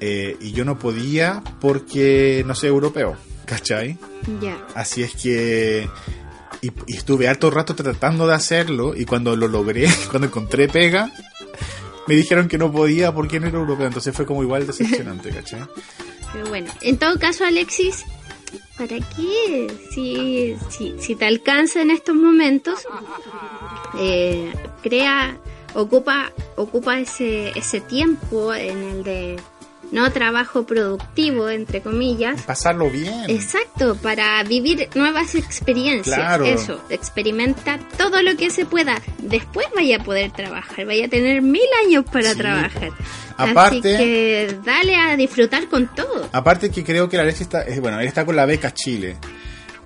Eh, y yo no podía porque no soy europeo, ¿cachai? Ya. Así es que. Y, y estuve harto rato tratando de hacerlo. Y cuando lo logré, cuando encontré pega, me dijeron que no podía porque no era europeo. Entonces fue como igual decepcionante, ¿cachai? Pero bueno, en todo caso, Alexis, ¿para qué? Si, si, si te alcanza en estos momentos, eh, crea, ocupa, ocupa ese, ese tiempo en el de no trabajo productivo, entre comillas. Pasarlo bien. Exacto, para vivir nuevas experiencias. Claro. Eso, experimenta todo lo que se pueda. Después vaya a poder trabajar, vaya a tener mil años para Sí, trabajar. Aparte- Así que dale a disfrutar con todo. Aparte que creo que la Alexis está, es, bueno, él está con la beca Chile.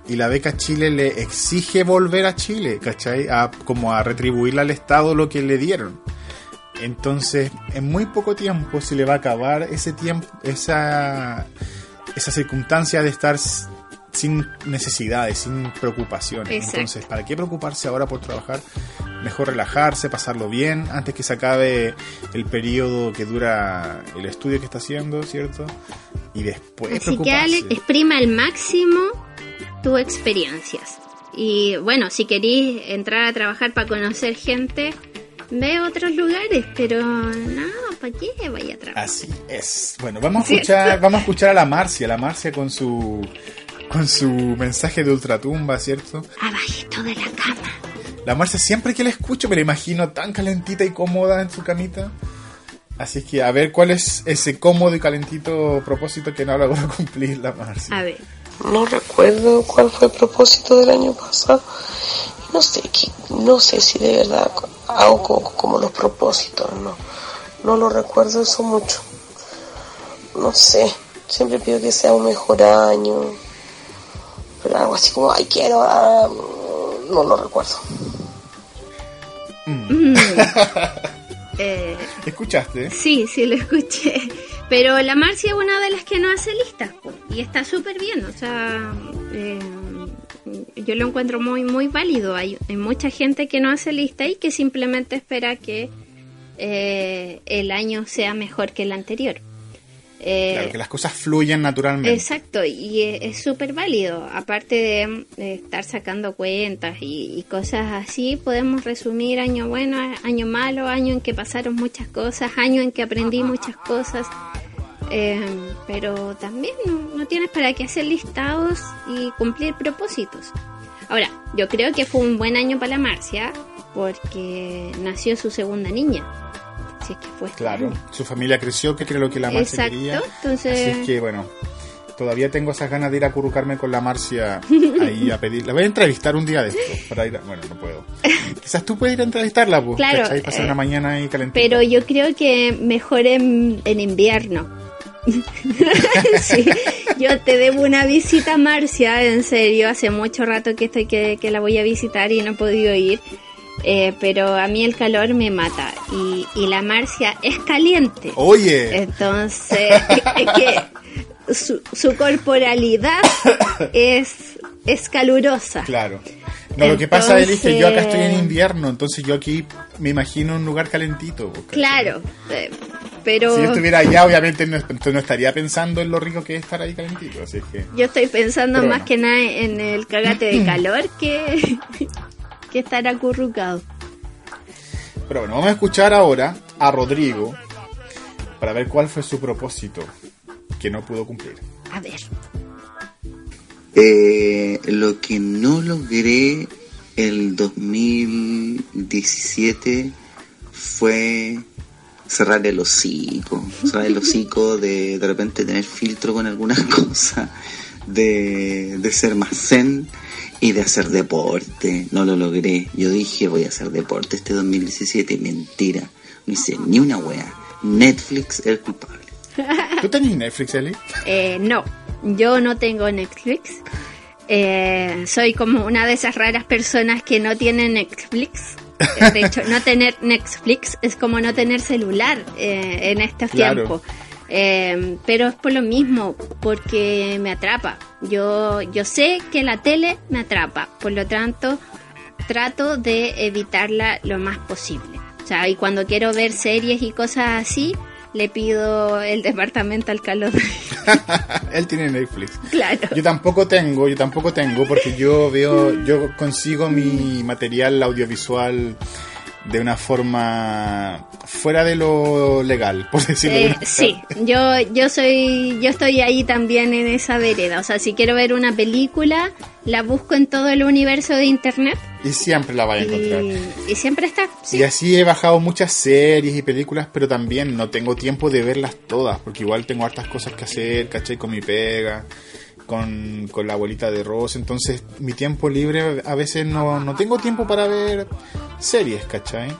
Y la beca Chile le exige volver a Chile, ¿cachai? A, como a retribuirle al Estado lo que le dieron. Entonces, en muy poco tiempo se le va a acabar ese tiempo, esa, esa circunstancia de estar sin necesidades, sin preocupaciones. Exacto. Entonces, ¿para qué preocuparse ahora por trabajar? Mejor relajarse, pasarlo bien, antes que se acabe el periodo que dura el estudio que está haciendo, ¿cierto? Y después Así que. Alex, exprima al máximo tus experiencias. Y bueno, si querís entrar a trabajar para conocer gente, ve a otros lugares, pero no, ¿para qué vaya a trabajar? Así es. Bueno, vamos a ¿Cierto? escuchar, vamos a escuchar a la Marcia, la Marcia con su con su mensaje de ultratumba, ¿cierto? Abajito de la cama. La Marcia siempre que la escucho me la imagino tan calentita y cómoda en su camita. Así es que a ver cuál es ese cómodo y calentito propósito que no logró cumplir la Marcia. A ver, No recuerdo cuál fue el propósito del año pasado. No sé, no sé si de verdad hago como, como los propósitos, no. No lo recuerdo eso mucho. No sé, siempre pido que sea un mejor año. Pero algo así como, ay, quiero, ah, no lo recuerdo. eh, ¿Escuchaste? sí, sí lo escuché. Pero la Marcia es una de las que no hace listas, y está súper bien, o sea, eh, yo lo encuentro muy, muy válido. Hay, hay mucha gente que no hace lista y que simplemente espera que eh, el año sea mejor que el anterior. Eh, Claro, que las cosas fluyan naturalmente. Exacto, y es es súper válido. Aparte de, de estar sacando cuentas y, y cosas así, podemos resumir año bueno, año malo, año en que pasaron muchas cosas, año en que aprendí muchas cosas. Eh, pero también no, no tienes para qué hacer listados y cumplir propósitos. Ahora, yo creo que fue un buen año para la Marcia porque nació su segunda niña. Si es que fue Claro, su familia creció, que lo que la Marcia Exacto, quería. entonces- Así es que, bueno, todavía tengo esas ganas de ir a currucarme con la Marcia ahí a pedir. La voy a entrevistar un día de estos para ir a- Bueno, no puedo. Quizás tú puedes ir a entrevistarla, pues. Claro. Pasar eh, una mañana ahí calentita. Pero yo creo que mejor en, en invierno. sí, yo te debo una visita, Marcia, en serio. Hace mucho rato que estoy que, que la voy a visitar y no he podido ir. Eh, pero a mí el calor me mata. Y, y la Marcia es caliente. Oye, Entonces, es que su, su corporalidad es, es calurosa. claro. No, lo que pasa Eli, es que yo acá estoy en invierno, entonces yo aquí me imagino un lugar calentito. ¿cachai? Claro, eh, pero Si yo estuviera allá, obviamente no, no estaría pensando en lo rico que es estar ahí calentito. Así que, yo estoy pensando Pero más bueno. que nada en el cagate de calor que, que estar acurrucado. pero bueno, vamos a escuchar ahora a Rodrigo para ver cuál fue su propósito que no pudo cumplir. A ver, Eh, lo que no logré el 2017 fue cerrar el hocico, cerrar el hocico de de repente tener filtro con algunas cosas, de, de ser más zen y de hacer deporte. No lo logré. Yo dije voy a hacer deporte este 2017, mentira. No hice ni una wea. Netflix es el culpable. ¿Tú tenés Netflix, Eli? eh, no, yo no tengo Netflix. Eh, soy como una de esas raras personas que no tiene Netflix. Eh, De hecho, no tener Netflix es como no tener celular eh, en estos Claro. tiempos. Eh, pero es por lo mismo, porque me atrapa. Yo, yo sé que la tele me atrapa, por lo tanto trato de evitarla lo más posible. O sea, y cuando quiero ver series y cosas así, le pido el departamento al calor. Él tiene Netflix. claro. Yo tampoco tengo, yo tampoco tengo, porque yo veo, yo consigo mi material audiovisual de una forma fuera de lo legal, por decirlo de Eh, forma. sí, yo, yo soy, yo estoy ahí también en esa vereda. O sea, si quiero ver una película, la busco en todo el universo de internet Y siempre la vas a encontrar. y, y siempre está. sí. Y así he bajado muchas series y películas, pero también no tengo tiempo de verlas todas, porque igual tengo hartas cosas que hacer, ¿cachai? Con mi pega, con, con la abuelita de Ross, entonces mi tiempo libre a veces no, no tengo tiempo para ver series, ¿cachai?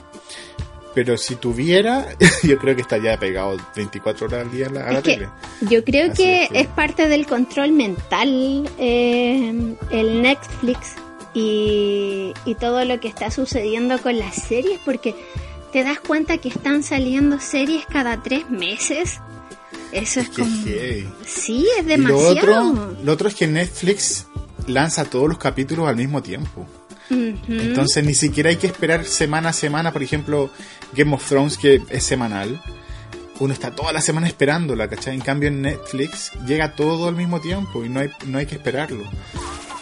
Pero si tuviera, yo creo que estaría pegado 24 horas al día a la, a tele. yo creo Así que es que- es parte del control mental eh, el Netflix y, y todo lo que está sucediendo con las series, porque te das cuenta que están saliendo series cada tres meses. Eso es, Que como... heavy. Sí, es Y lo demasiado. otro, lo otro es que Netflix lanza todos los capítulos al mismo tiempo. Entonces ni siquiera hay que esperar semana a semana, por ejemplo, Game of Thrones que es semanal. Uno está toda la semana esperándola, ¿cachai? En cambio en Netflix llega todo al mismo tiempo y no hay, no hay que esperarlo.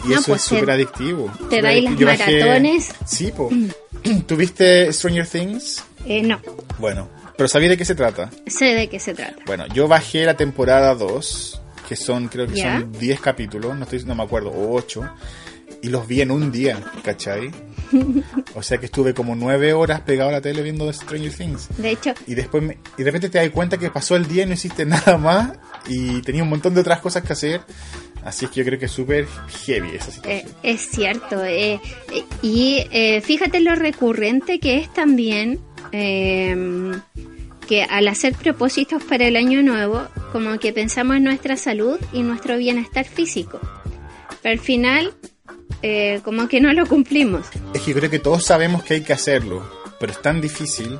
Y No, eso pues es súper adictivo. te dais las. Yo bajé- maratones. Sí, po. ¿Tuviste Stranger Things? Eh, no, Bueno, pero ¿sabías de qué se trata? sé de qué se trata. Bueno, yo bajé la temporada 2, que son, creo que Ya. son 10 capítulos, no, estoy, no me acuerdo, o 8, y los vi en un día, ¿cachai? O sea que estuve como 9 horas pegado a la tele viendo Stranger Things. De hecho, Y después me- y de repente te das cuenta que pasó el día y no hiciste nada más, y tenía un montón de otras cosas que hacer. Así es que yo creo que es súper heavy esa eh, situación. es cierto. eh, eh, y eh, fíjate lo recurrente que es también eh, que al hacer propósitos para el año nuevo, como que pensamos en nuestra salud y nuestro bienestar físico. Pero al final, eh, como que no lo cumplimos. Es que creo que todos sabemos que hay que hacerlo, pero es tan difícil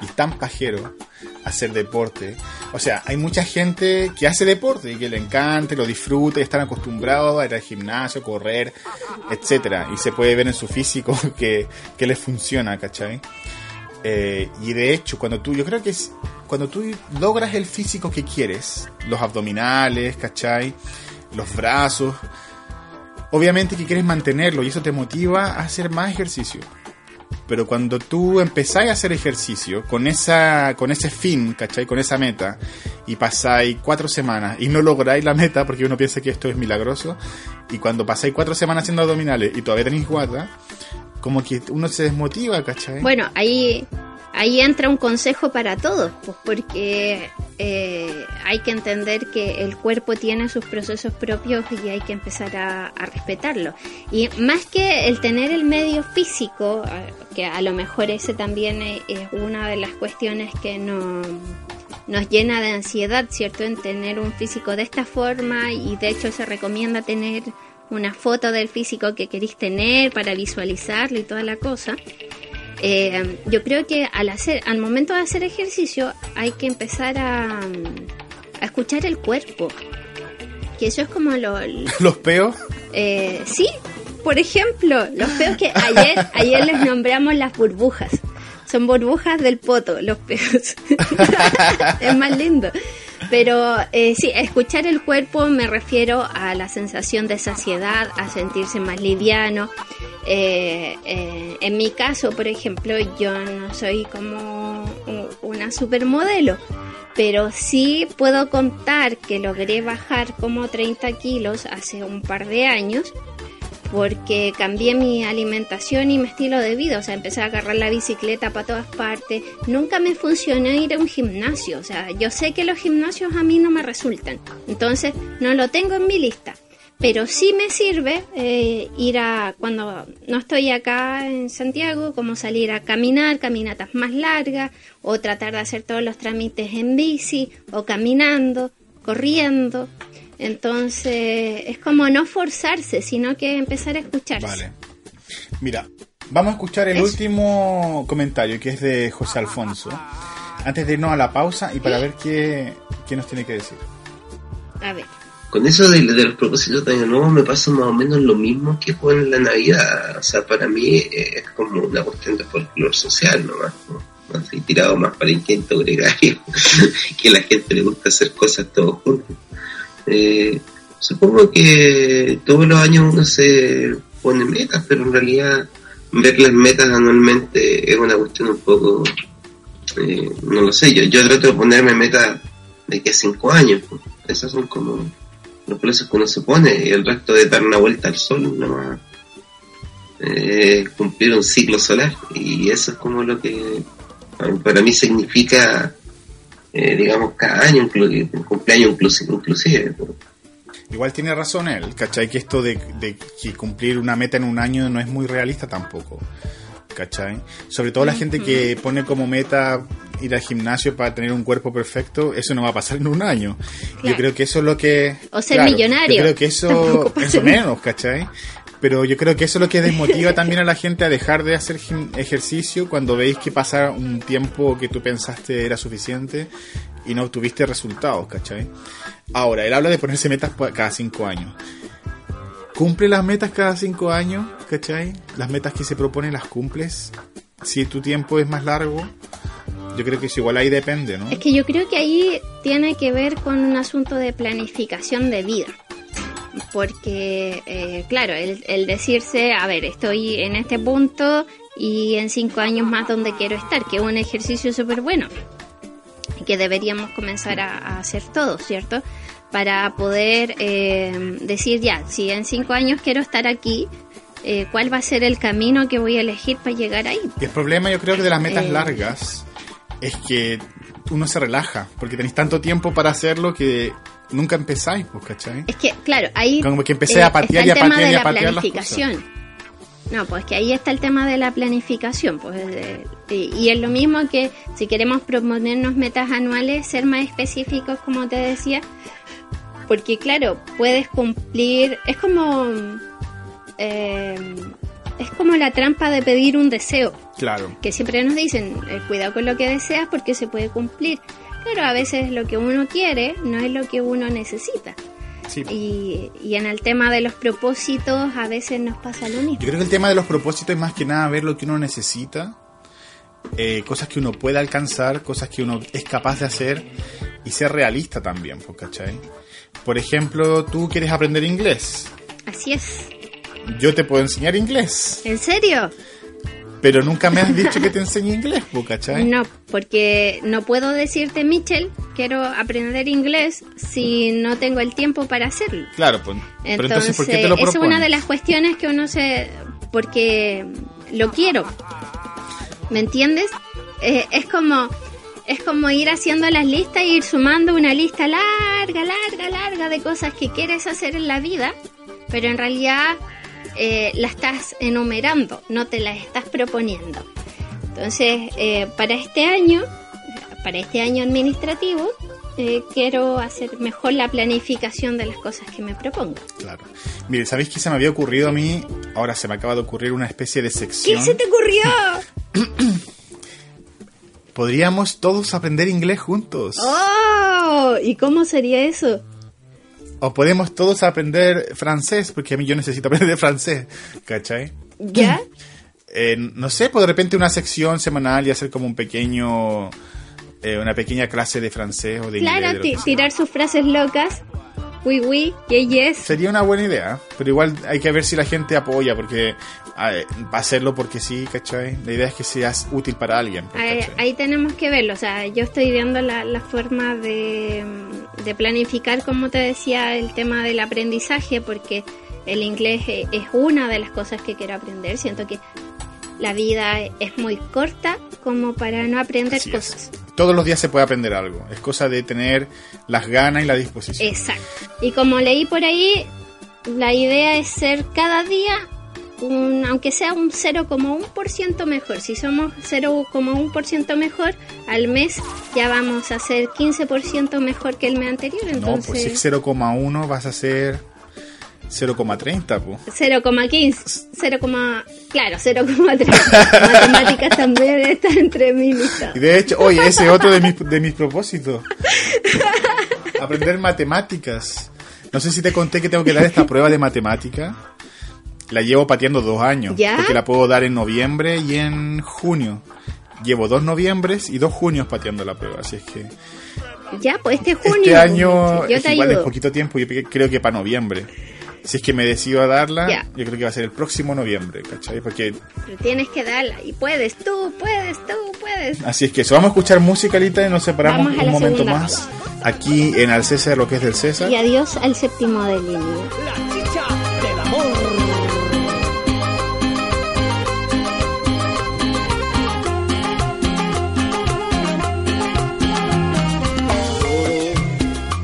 y tan pajero hacer deporte. O sea, hay mucha gente que hace deporte y que le encanta, lo disfruta y están acostumbrados a ir al gimnasio, correr, etcétera Y se puede ver en su físico que, que les funciona, ¿cachai? Eh, y de hecho, cuando tú, yo creo que es cuando tú logras el físico que quieres, los abdominales, ¿cachai? Los brazos, obviamente que quieres mantenerlo y eso te motiva a hacer más ejercicio. Pero cuando tú empezáis a hacer ejercicio con esa con ese fin, ¿cachai? Con esa meta y pasáis cuatro semanas y no lográis la meta porque uno piensa que esto es milagroso y cuando pasáis cuatro semanas haciendo abdominales y todavía tenéis guata, como que uno se desmotiva, ¿cachai? Bueno, ahí, ahí entra un consejo para todos, pues porque eh, hay que entender que el cuerpo tiene sus procesos propios y hay que empezar a, respetarlo. Y más que el tener el medio físico, eh, que a lo mejor ese también es una de las cuestiones que no nos llena de ansiedad, ¿cierto? En tener un físico de esta forma y de hecho se recomienda tener una foto del físico que queréis tener para visualizarlo y toda la cosa. Eh, yo creo que al hacer, al momento de hacer ejercicio hay que empezar a, a escuchar el cuerpo. Que eso es como lo, Los peos. eh, sí, por ejemplo, los peos que ayer, ayer les nombramos las burbujas. Son burbujas del poto, los peos. es más lindo. Pero eh, sí, escuchar el cuerpo me refiero a la sensación de saciedad, a sentirse más liviano. Eh, eh, en mi caso, por ejemplo, yo no soy como una supermodelo, pero sí puedo contar que logré bajar como 30 kilos hace un par de años porque cambié mi alimentación y mi estilo de vida, o sea, empecé a agarrar la bicicleta para todas partes. Nunca me funcionó ir a un gimnasio, o sea, yo sé que los gimnasios a mí no me resultan, entonces no lo tengo en mi lista. Pero sí me sirve eh, ir a, cuando no estoy acá en Santiago, como salir a caminar, caminatas más largas, o tratar de hacer todos los trámites en bici, o caminando, corriendo. Entonces, es como no forzarse, sino que empezar a escucharse. Vale. Mira, vamos a escuchar el Eso. último comentario que es de José Alfonso. Antes de irnos a la pausa y para ver qué, qué nos tiene que decir. A ver. Con eso de, de los propósitos de año nuevo me pasa más o menos lo mismo que con la Navidad. O sea, para mí eh, es como una cuestión de folclore social nomás. ¿no? Así tirado más para el quinto gregario, que a la gente le gusta hacer cosas todos juntos. Eh, supongo que todos los años uno se pone metas, pero en realidad ver las metas anualmente es una cuestión un poco, eh, no lo sé, yo, yo trato de ponerme metas de que cinco años, pues. esos son como los plazos que uno se pone y el resto de dar una vuelta al sol nomás eh, cumplir un ciclo solar y eso es como lo que para mí significa eh, digamos cada año cumpleaños inclusive, inclusive. Igual tiene razón él, ¿cachai? Que esto de, de que cumplir una meta en un año no es muy realista tampoco, ¿cachai? Sobre todo la gente que pone como meta ir al gimnasio para tener un cuerpo perfecto, eso no va a pasar en un año. Yo creo que eso es lo que... O ser millonario. Yo creo que eso Tampoco pasa es nada. menos, ¿cachai? Pero yo creo que eso es lo que desmotiva también a la gente a dejar de hacer ejercicio cuando veis que pasa un tiempo que tú pensaste era suficiente y no obtuviste resultados, ¿cachai? Ahora, él habla de ponerse metas cada cinco años. ¿Cumple las metas cada cinco años? ¿Cachai? Las metas que se proponen las cumples. Si tu tiempo es más largo, yo creo que eso igual ahí depende, ¿no? Es que yo creo que ahí tiene que ver con un asunto de planificación de vida. Porque, eh, claro, el, el decirse, a ver, estoy en este punto y en cinco años más donde quiero estar, que es un ejercicio súper bueno que deberíamos comenzar a, a hacer todos, ¿cierto? Para poder eh, decir ya, si en cinco años quiero estar aquí, eh, ¿cuál va a ser el camino que voy a elegir para llegar ahí? Y el problema yo creo que de las metas Eh. largas es que uno se relaja, porque tenéis tanto tiempo para hacerlo que nunca empezáis, pues, ¿cachai? Es que, claro, ahí. eh, Como que empecé a patear está y el a tema patear de y a la patear las planificación. No, pues que ahí está el tema de la planificación. Pues, de- y, y es lo mismo que si queremos proponernos metas anuales, ser más específicos, como te decía. Porque, claro, puedes cumplir. Es como. eh, es como la trampa de pedir un deseo Claro. que siempre nos dicen, eh, cuidado con lo que deseas porque se puede cumplir. Claro, a veces lo que uno quiere no es lo que uno necesita. Sí. Y, y en el tema de los propósitos a veces nos pasa lo mismo. Yo creo que el tema de los propósitos es más que nada ver lo que uno necesita, eh, cosas que uno puede alcanzar, cosas que uno es capaz de hacer y ser realista también, pues, ¿cachai? Por ejemplo, tú quieres aprender inglés. Así es. Yo te puedo enseñar inglés, ¿En serio? Pero nunca me has dicho que te enseñe inglés, ¿cachai? No, porque no puedo decirte, Michelle, quiero aprender inglés si no tengo el tiempo para hacerlo. Claro, pues. Pero entonces, Entonces, ¿por qué te lo esa es propones? una de las cuestiones que uno se... porque lo quiero. ¿Me entiendes? Eh, es como... Es como ir haciendo las listas e ir sumando una lista larga, larga, larga de cosas que quieres hacer en la vida, pero en realidad eh, la estás enumerando, no te las estás proponiendo. Entonces, eh, para este año, para este año administrativo eh, quiero hacer mejor la planificación de las cosas que me propongo. Claro. Mire, ¿sabéis qué se me había ocurrido a mí? Ahora se me acaba de ocurrir una especie de ¿Qué sección. se te ocurrió? Podríamos todos aprender inglés juntos. ¡Oh! ¿Y cómo sería eso? O podemos todos aprender francés, porque a mí yo necesito aprender francés. ¿Cachai? ¿Ya? Eh, no sé, pues de repente una sección semanal y hacer como un pequeño. eh, una pequeña clase de francés o de inglés. Claro, tirar sus frases locas. Oui, oui, yes, yes. Sería una buena idea, pero igual hay que ver si la gente apoya, porque eh, va a hacerlo porque sí, ¿cachai? La idea es que seas útil para alguien. pues, Ahí, ahí tenemos que verlo. O sea, yo estoy viendo la, la forma de, de planificar, como te decía, el tema del aprendizaje, porque el inglés e- es una de las cosas que quiero aprender. Siento que la vida es muy corta como para no aprender Así es. Todos los días se puede aprender algo. Es cosa de tener las ganas y la disposición. Exacto. Y como leí por ahí, la idea es ser cada día, un, aunque sea un 0,1% mejor. Si somos 0,1% mejor, al mes ya vamos a ser 15% mejor que el mes anterior. no, pues si Entonces, es 0,1 vas a ser 0,30, pues. 0,15, 0, claro, 0,3. Matemáticas también está entre mi lista. Y de hecho, oye, ese es otro de mis, de mis propósitos. Aprender matemáticas. No sé si te conté que tengo que dar esta prueba de matemática. La llevo pateando dos años. ¿Ya? Porque la puedo dar en noviembre y en junio. Llevo dos noviembres y dos junios pateando la prueba. Así es que Ya, pues este junio. este año yo es te igual es ayudo. poquito tiempo. Yo creo que para noviembre. Si es que me decido a darla, yo creo que va a ser el próximo noviembre, ¿cachai? Porque Pero tienes que darla. Y puedes, tú puedes, tú puedes. Así es que eso, vamos a escuchar música, Lita, y nos separamos Vamos un momento más. Aquí en Al César, lo que es del César. Y adiós al séptimo de línea. La chicha del amor.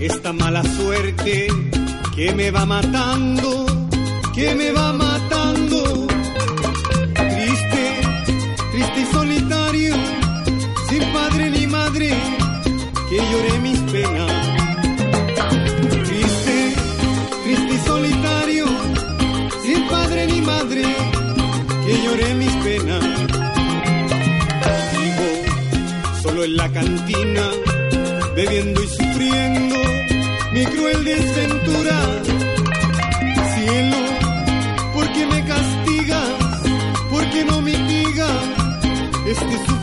esta mala suerte que me va matando, que me va matando. Triste, triste y solitario, sin padre ni madre, que lloré mis penas. Triste, triste y solitario, sin padre ni madre, que lloré mis penas. Vivo solo en la cantina bebiendo y sufriendo mi cruel desventura. Este sufrimiento?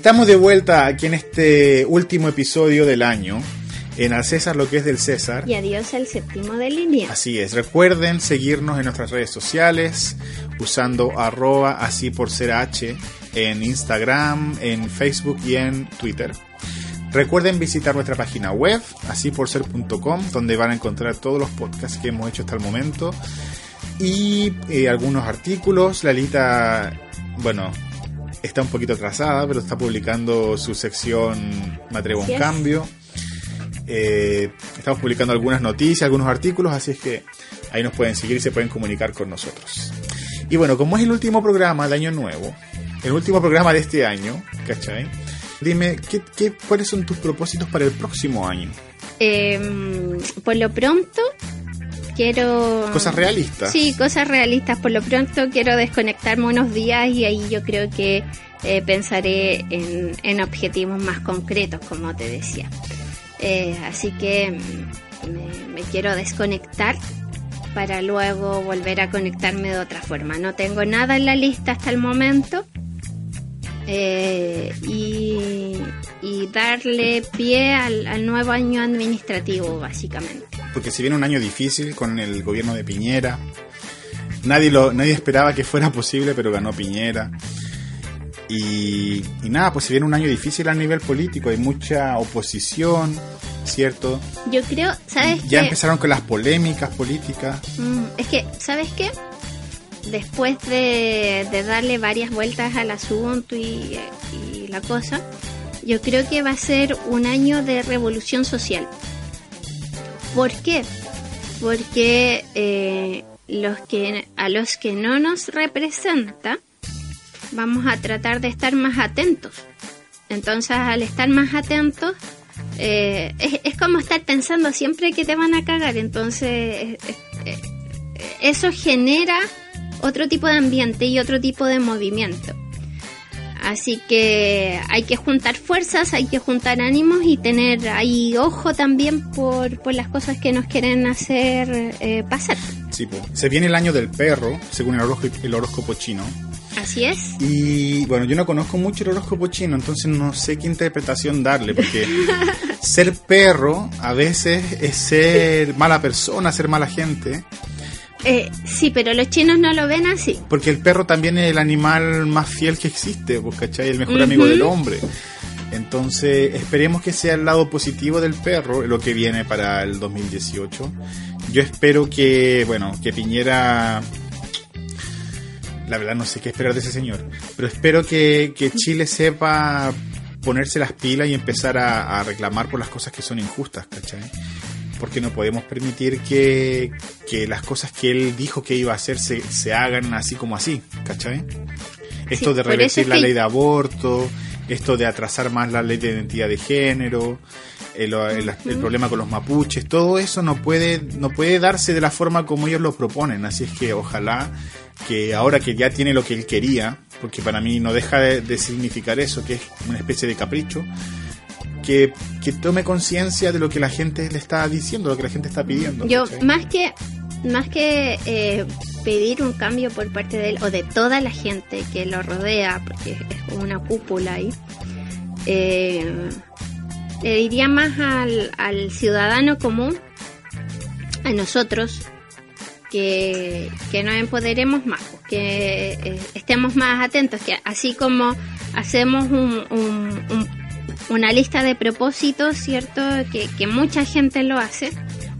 Estamos de vuelta aquí en este último episodio del año, en Al César lo que es del César. Y adiós al séptimo de línea. Así es, recuerden seguirnos en nuestras redes sociales usando arroba así por ser H en Instagram, en Facebook y en Twitter. Recuerden visitar nuestra página web, así por ser.com, donde van a encontrar todos los podcasts que hemos hecho hasta el momento y eh, algunos artículos. Lalita, bueno, está un poquito atrasada, pero está publicando su sección Me atrevo a un cambio. Eh, estamos publicando algunas noticias, algunos artículos, así es que ahí nos pueden seguir y se pueden comunicar con nosotros. Y bueno, como es el último programa de Año Nuevo, el último programa de este año, ¿cachai? Dime, ¿qué, qué, cuáles son tus propósitos para el próximo año? Eh, por lo pronto, quiero... Cosas realistas. Sí, cosas realistas. Por lo pronto quiero desconectarme unos días y ahí yo creo que eh, pensaré en, en objetivos más concretos, como te decía. Eh, así que mm, me, me quiero desconectar para luego volver a conectarme de otra forma. No tengo nada en la lista hasta el momento. eh, y, y darle pie al, al nuevo año administrativo, básicamente. Porque si viene un año difícil con el gobierno de Piñera, nadie lo nadie esperaba que fuera posible, pero ganó Piñera. Y, y nada, pues si viene un año difícil a nivel político, hay mucha oposición, ¿cierto? Yo creo, ¿sabes Ya empezaron con las polémicas políticas. Mm, es que, ¿sabes qué? Después de, de darle varias vueltas al asunto y, y la cosa, yo creo que va a ser un año de revolución social. ¿Por qué? Porque eh, los que, a los que no nos representa, vamos a tratar de estar más atentos. Entonces, al estar más atentos, eh, es, como estar pensando siempre que te van a cagar. Entonces, es- es- eh, eso genera otro tipo de ambiente y otro tipo de movimiento. Así que hay que juntar fuerzas, hay que juntar ánimos y tener ahí ojo también por, por las cosas que nos quieren hacer eh, pasar. Sí, po. se viene el año del perro, según el horóscopo, el horóscopo chino. Así es. Y bueno, yo no conozco mucho el horóscopo chino, entonces no sé qué interpretación darle, porque ser perro a veces es ser mala persona, ser mala gente, Eh, sí, pero los chinos no lo ven así. porque el perro también es el animal más fiel que existe, ¿cachai? El mejor amigo del hombre. Entonces, esperemos que sea el lado positivo del perro, lo que viene para el 2018. Yo espero que, bueno, que Piñera... La verdad no sé qué esperar de ese señor, pero espero que, que Chile sepa ponerse las pilas y empezar a, a reclamar por las cosas que son injustas, ¿cachai? Porque no podemos permitir que, que las cosas que él dijo que iba a hacer se, se hagan así como así, ¿cachai? Esto Sí, de revertir la ley de aborto, esto de atrasar más la ley de identidad de género, el, el- el problema con los mapuches, todo eso no puede, no puede darse de la forma como ellos lo proponen. Así es que ojalá que ahora que ya tiene lo que él quería, porque para mí no deja de, de significar eso, que es una especie de capricho, que, que tome conciencia de lo que la gente le está diciendo, lo que la gente está pidiendo. Yo, ¿cachai? más que, más que eh, pedir un cambio por parte de él o de toda la gente que lo rodea, porque es como una cúpula ahí, eh, le diría más al, al ciudadano común, a nosotros, que, que nos empoderemos más, pues, que eh, estemos más atentos, que así como hacemos un, un- un- una lista de propósitos, ¿cierto? Que, mucha gente lo hace,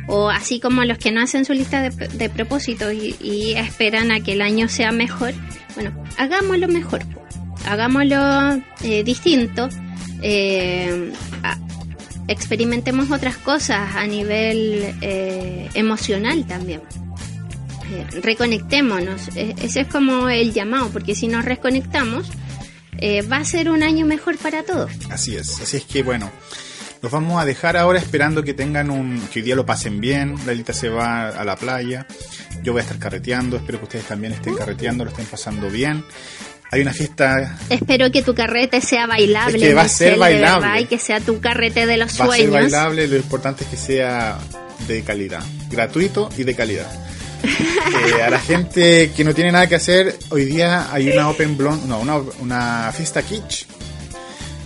o así como los que no hacen su lista de, de propósitos y, esperan a que el año sea mejor, bueno, hagámoslo mejor, hagámoslo eh, distinto, eh, experimentemos otras cosas a nivel eh, emocional también. Eh, reconectémonos, E- ese es como el llamado, porque si nos reconectamos, eh, va a ser un año mejor para todos. Así es, así es que bueno, los vamos a dejar ahora esperando que tengan un, que hoy día lo pasen bien, Lalita se va a la playa, yo voy a estar carreteando, espero que ustedes también estén carreteando, lo estén pasando bien. Hay una fiesta, Espero que tu carrete sea bailable. Es que va a ser bailable. verdad, y que sea tu carrete de los va a ser sueños. bailable, lo importante es que sea de calidad, gratuito y de calidad. Eh, a la gente que no tiene nada que hacer, hoy día hay una Open Blonde, no, una, una fiesta kitsch.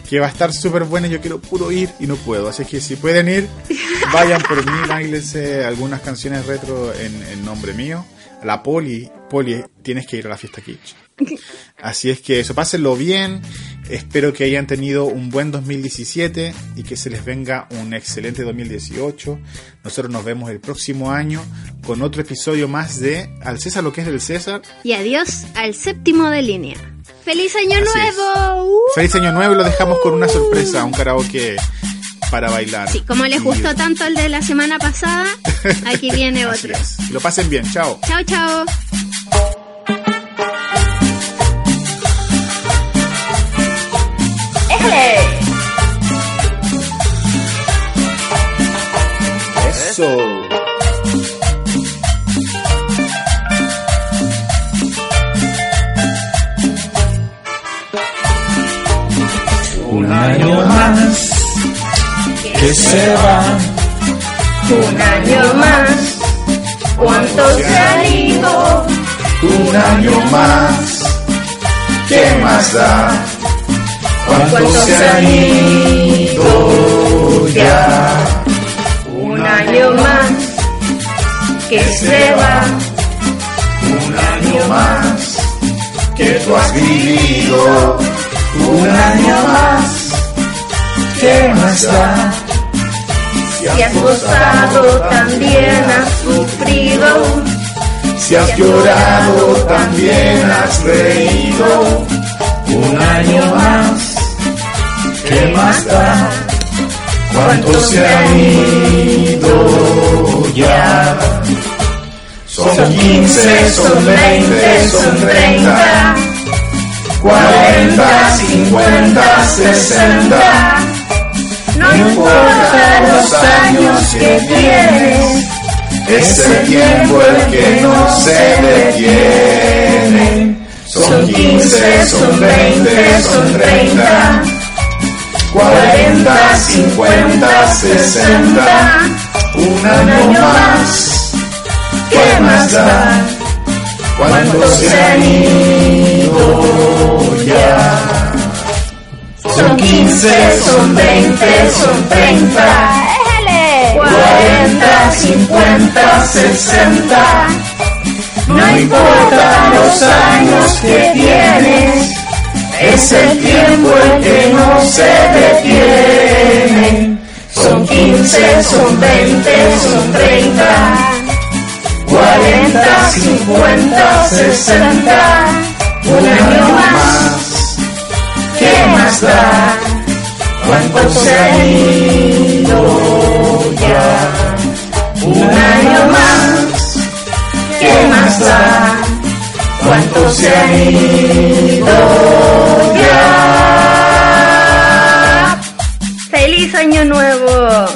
que va a estar súper buena. Yo quiero puro ir y no puedo. Así que si pueden ir, vayan por mí, bailense algunas canciones retro en, en nombre mío. La Poli, Poli, tienes que ir a la fiesta Kitsch. Así es que eso, pásenlo bien. Espero que hayan tenido un buen 2017 y que se les venga un excelente 2018. Nosotros nos vemos el próximo año con otro episodio más de Al César lo que es del César. Y adiós al séptimo de línea. ¡Feliz año Así nuevo! ¡Uh! Feliz año nuevo y lo dejamos con una sorpresa, un karaoke para bailar. Sí, como les Y- gustó tanto el de la semana pasada, aquí viene otro. es. Lo pasen bien, chao. Chao, chao. Que se va. Un año más, ¿cuántos se han ido? Un año más. ¿Qué más da? ¿Cuántos se han ido ya? Un año más que se va. Un año más que tú has vivido. Un año más. ¿Qué más da? Si has gozado, también has sufrido. Si has llorado, también has reído. Un año más. ¿Qué más da? ¿Cuántos se han ido ya? Son 15, son 20, son 30, 40, 50, 60. No importa los años que tienes, es el tiempo el que no se detiene. Son 15, son 20, son 30, 40, 50, 60. Un año más. ¿Qué más da? ¿Cuántos se han ido ya? Son 15, son 20, son 30, 40, 50, 60. No importa los años que tienes, es el tiempo el que no se detiene. Son 15, son 20, son 30. 40, 50, 60, un año más. ¿Qué más da? ¿Cuántos se han ido ya? Un año más. ¿Qué más da? ¿Cuántos se han ido ya? ¡Feliz año nuevo!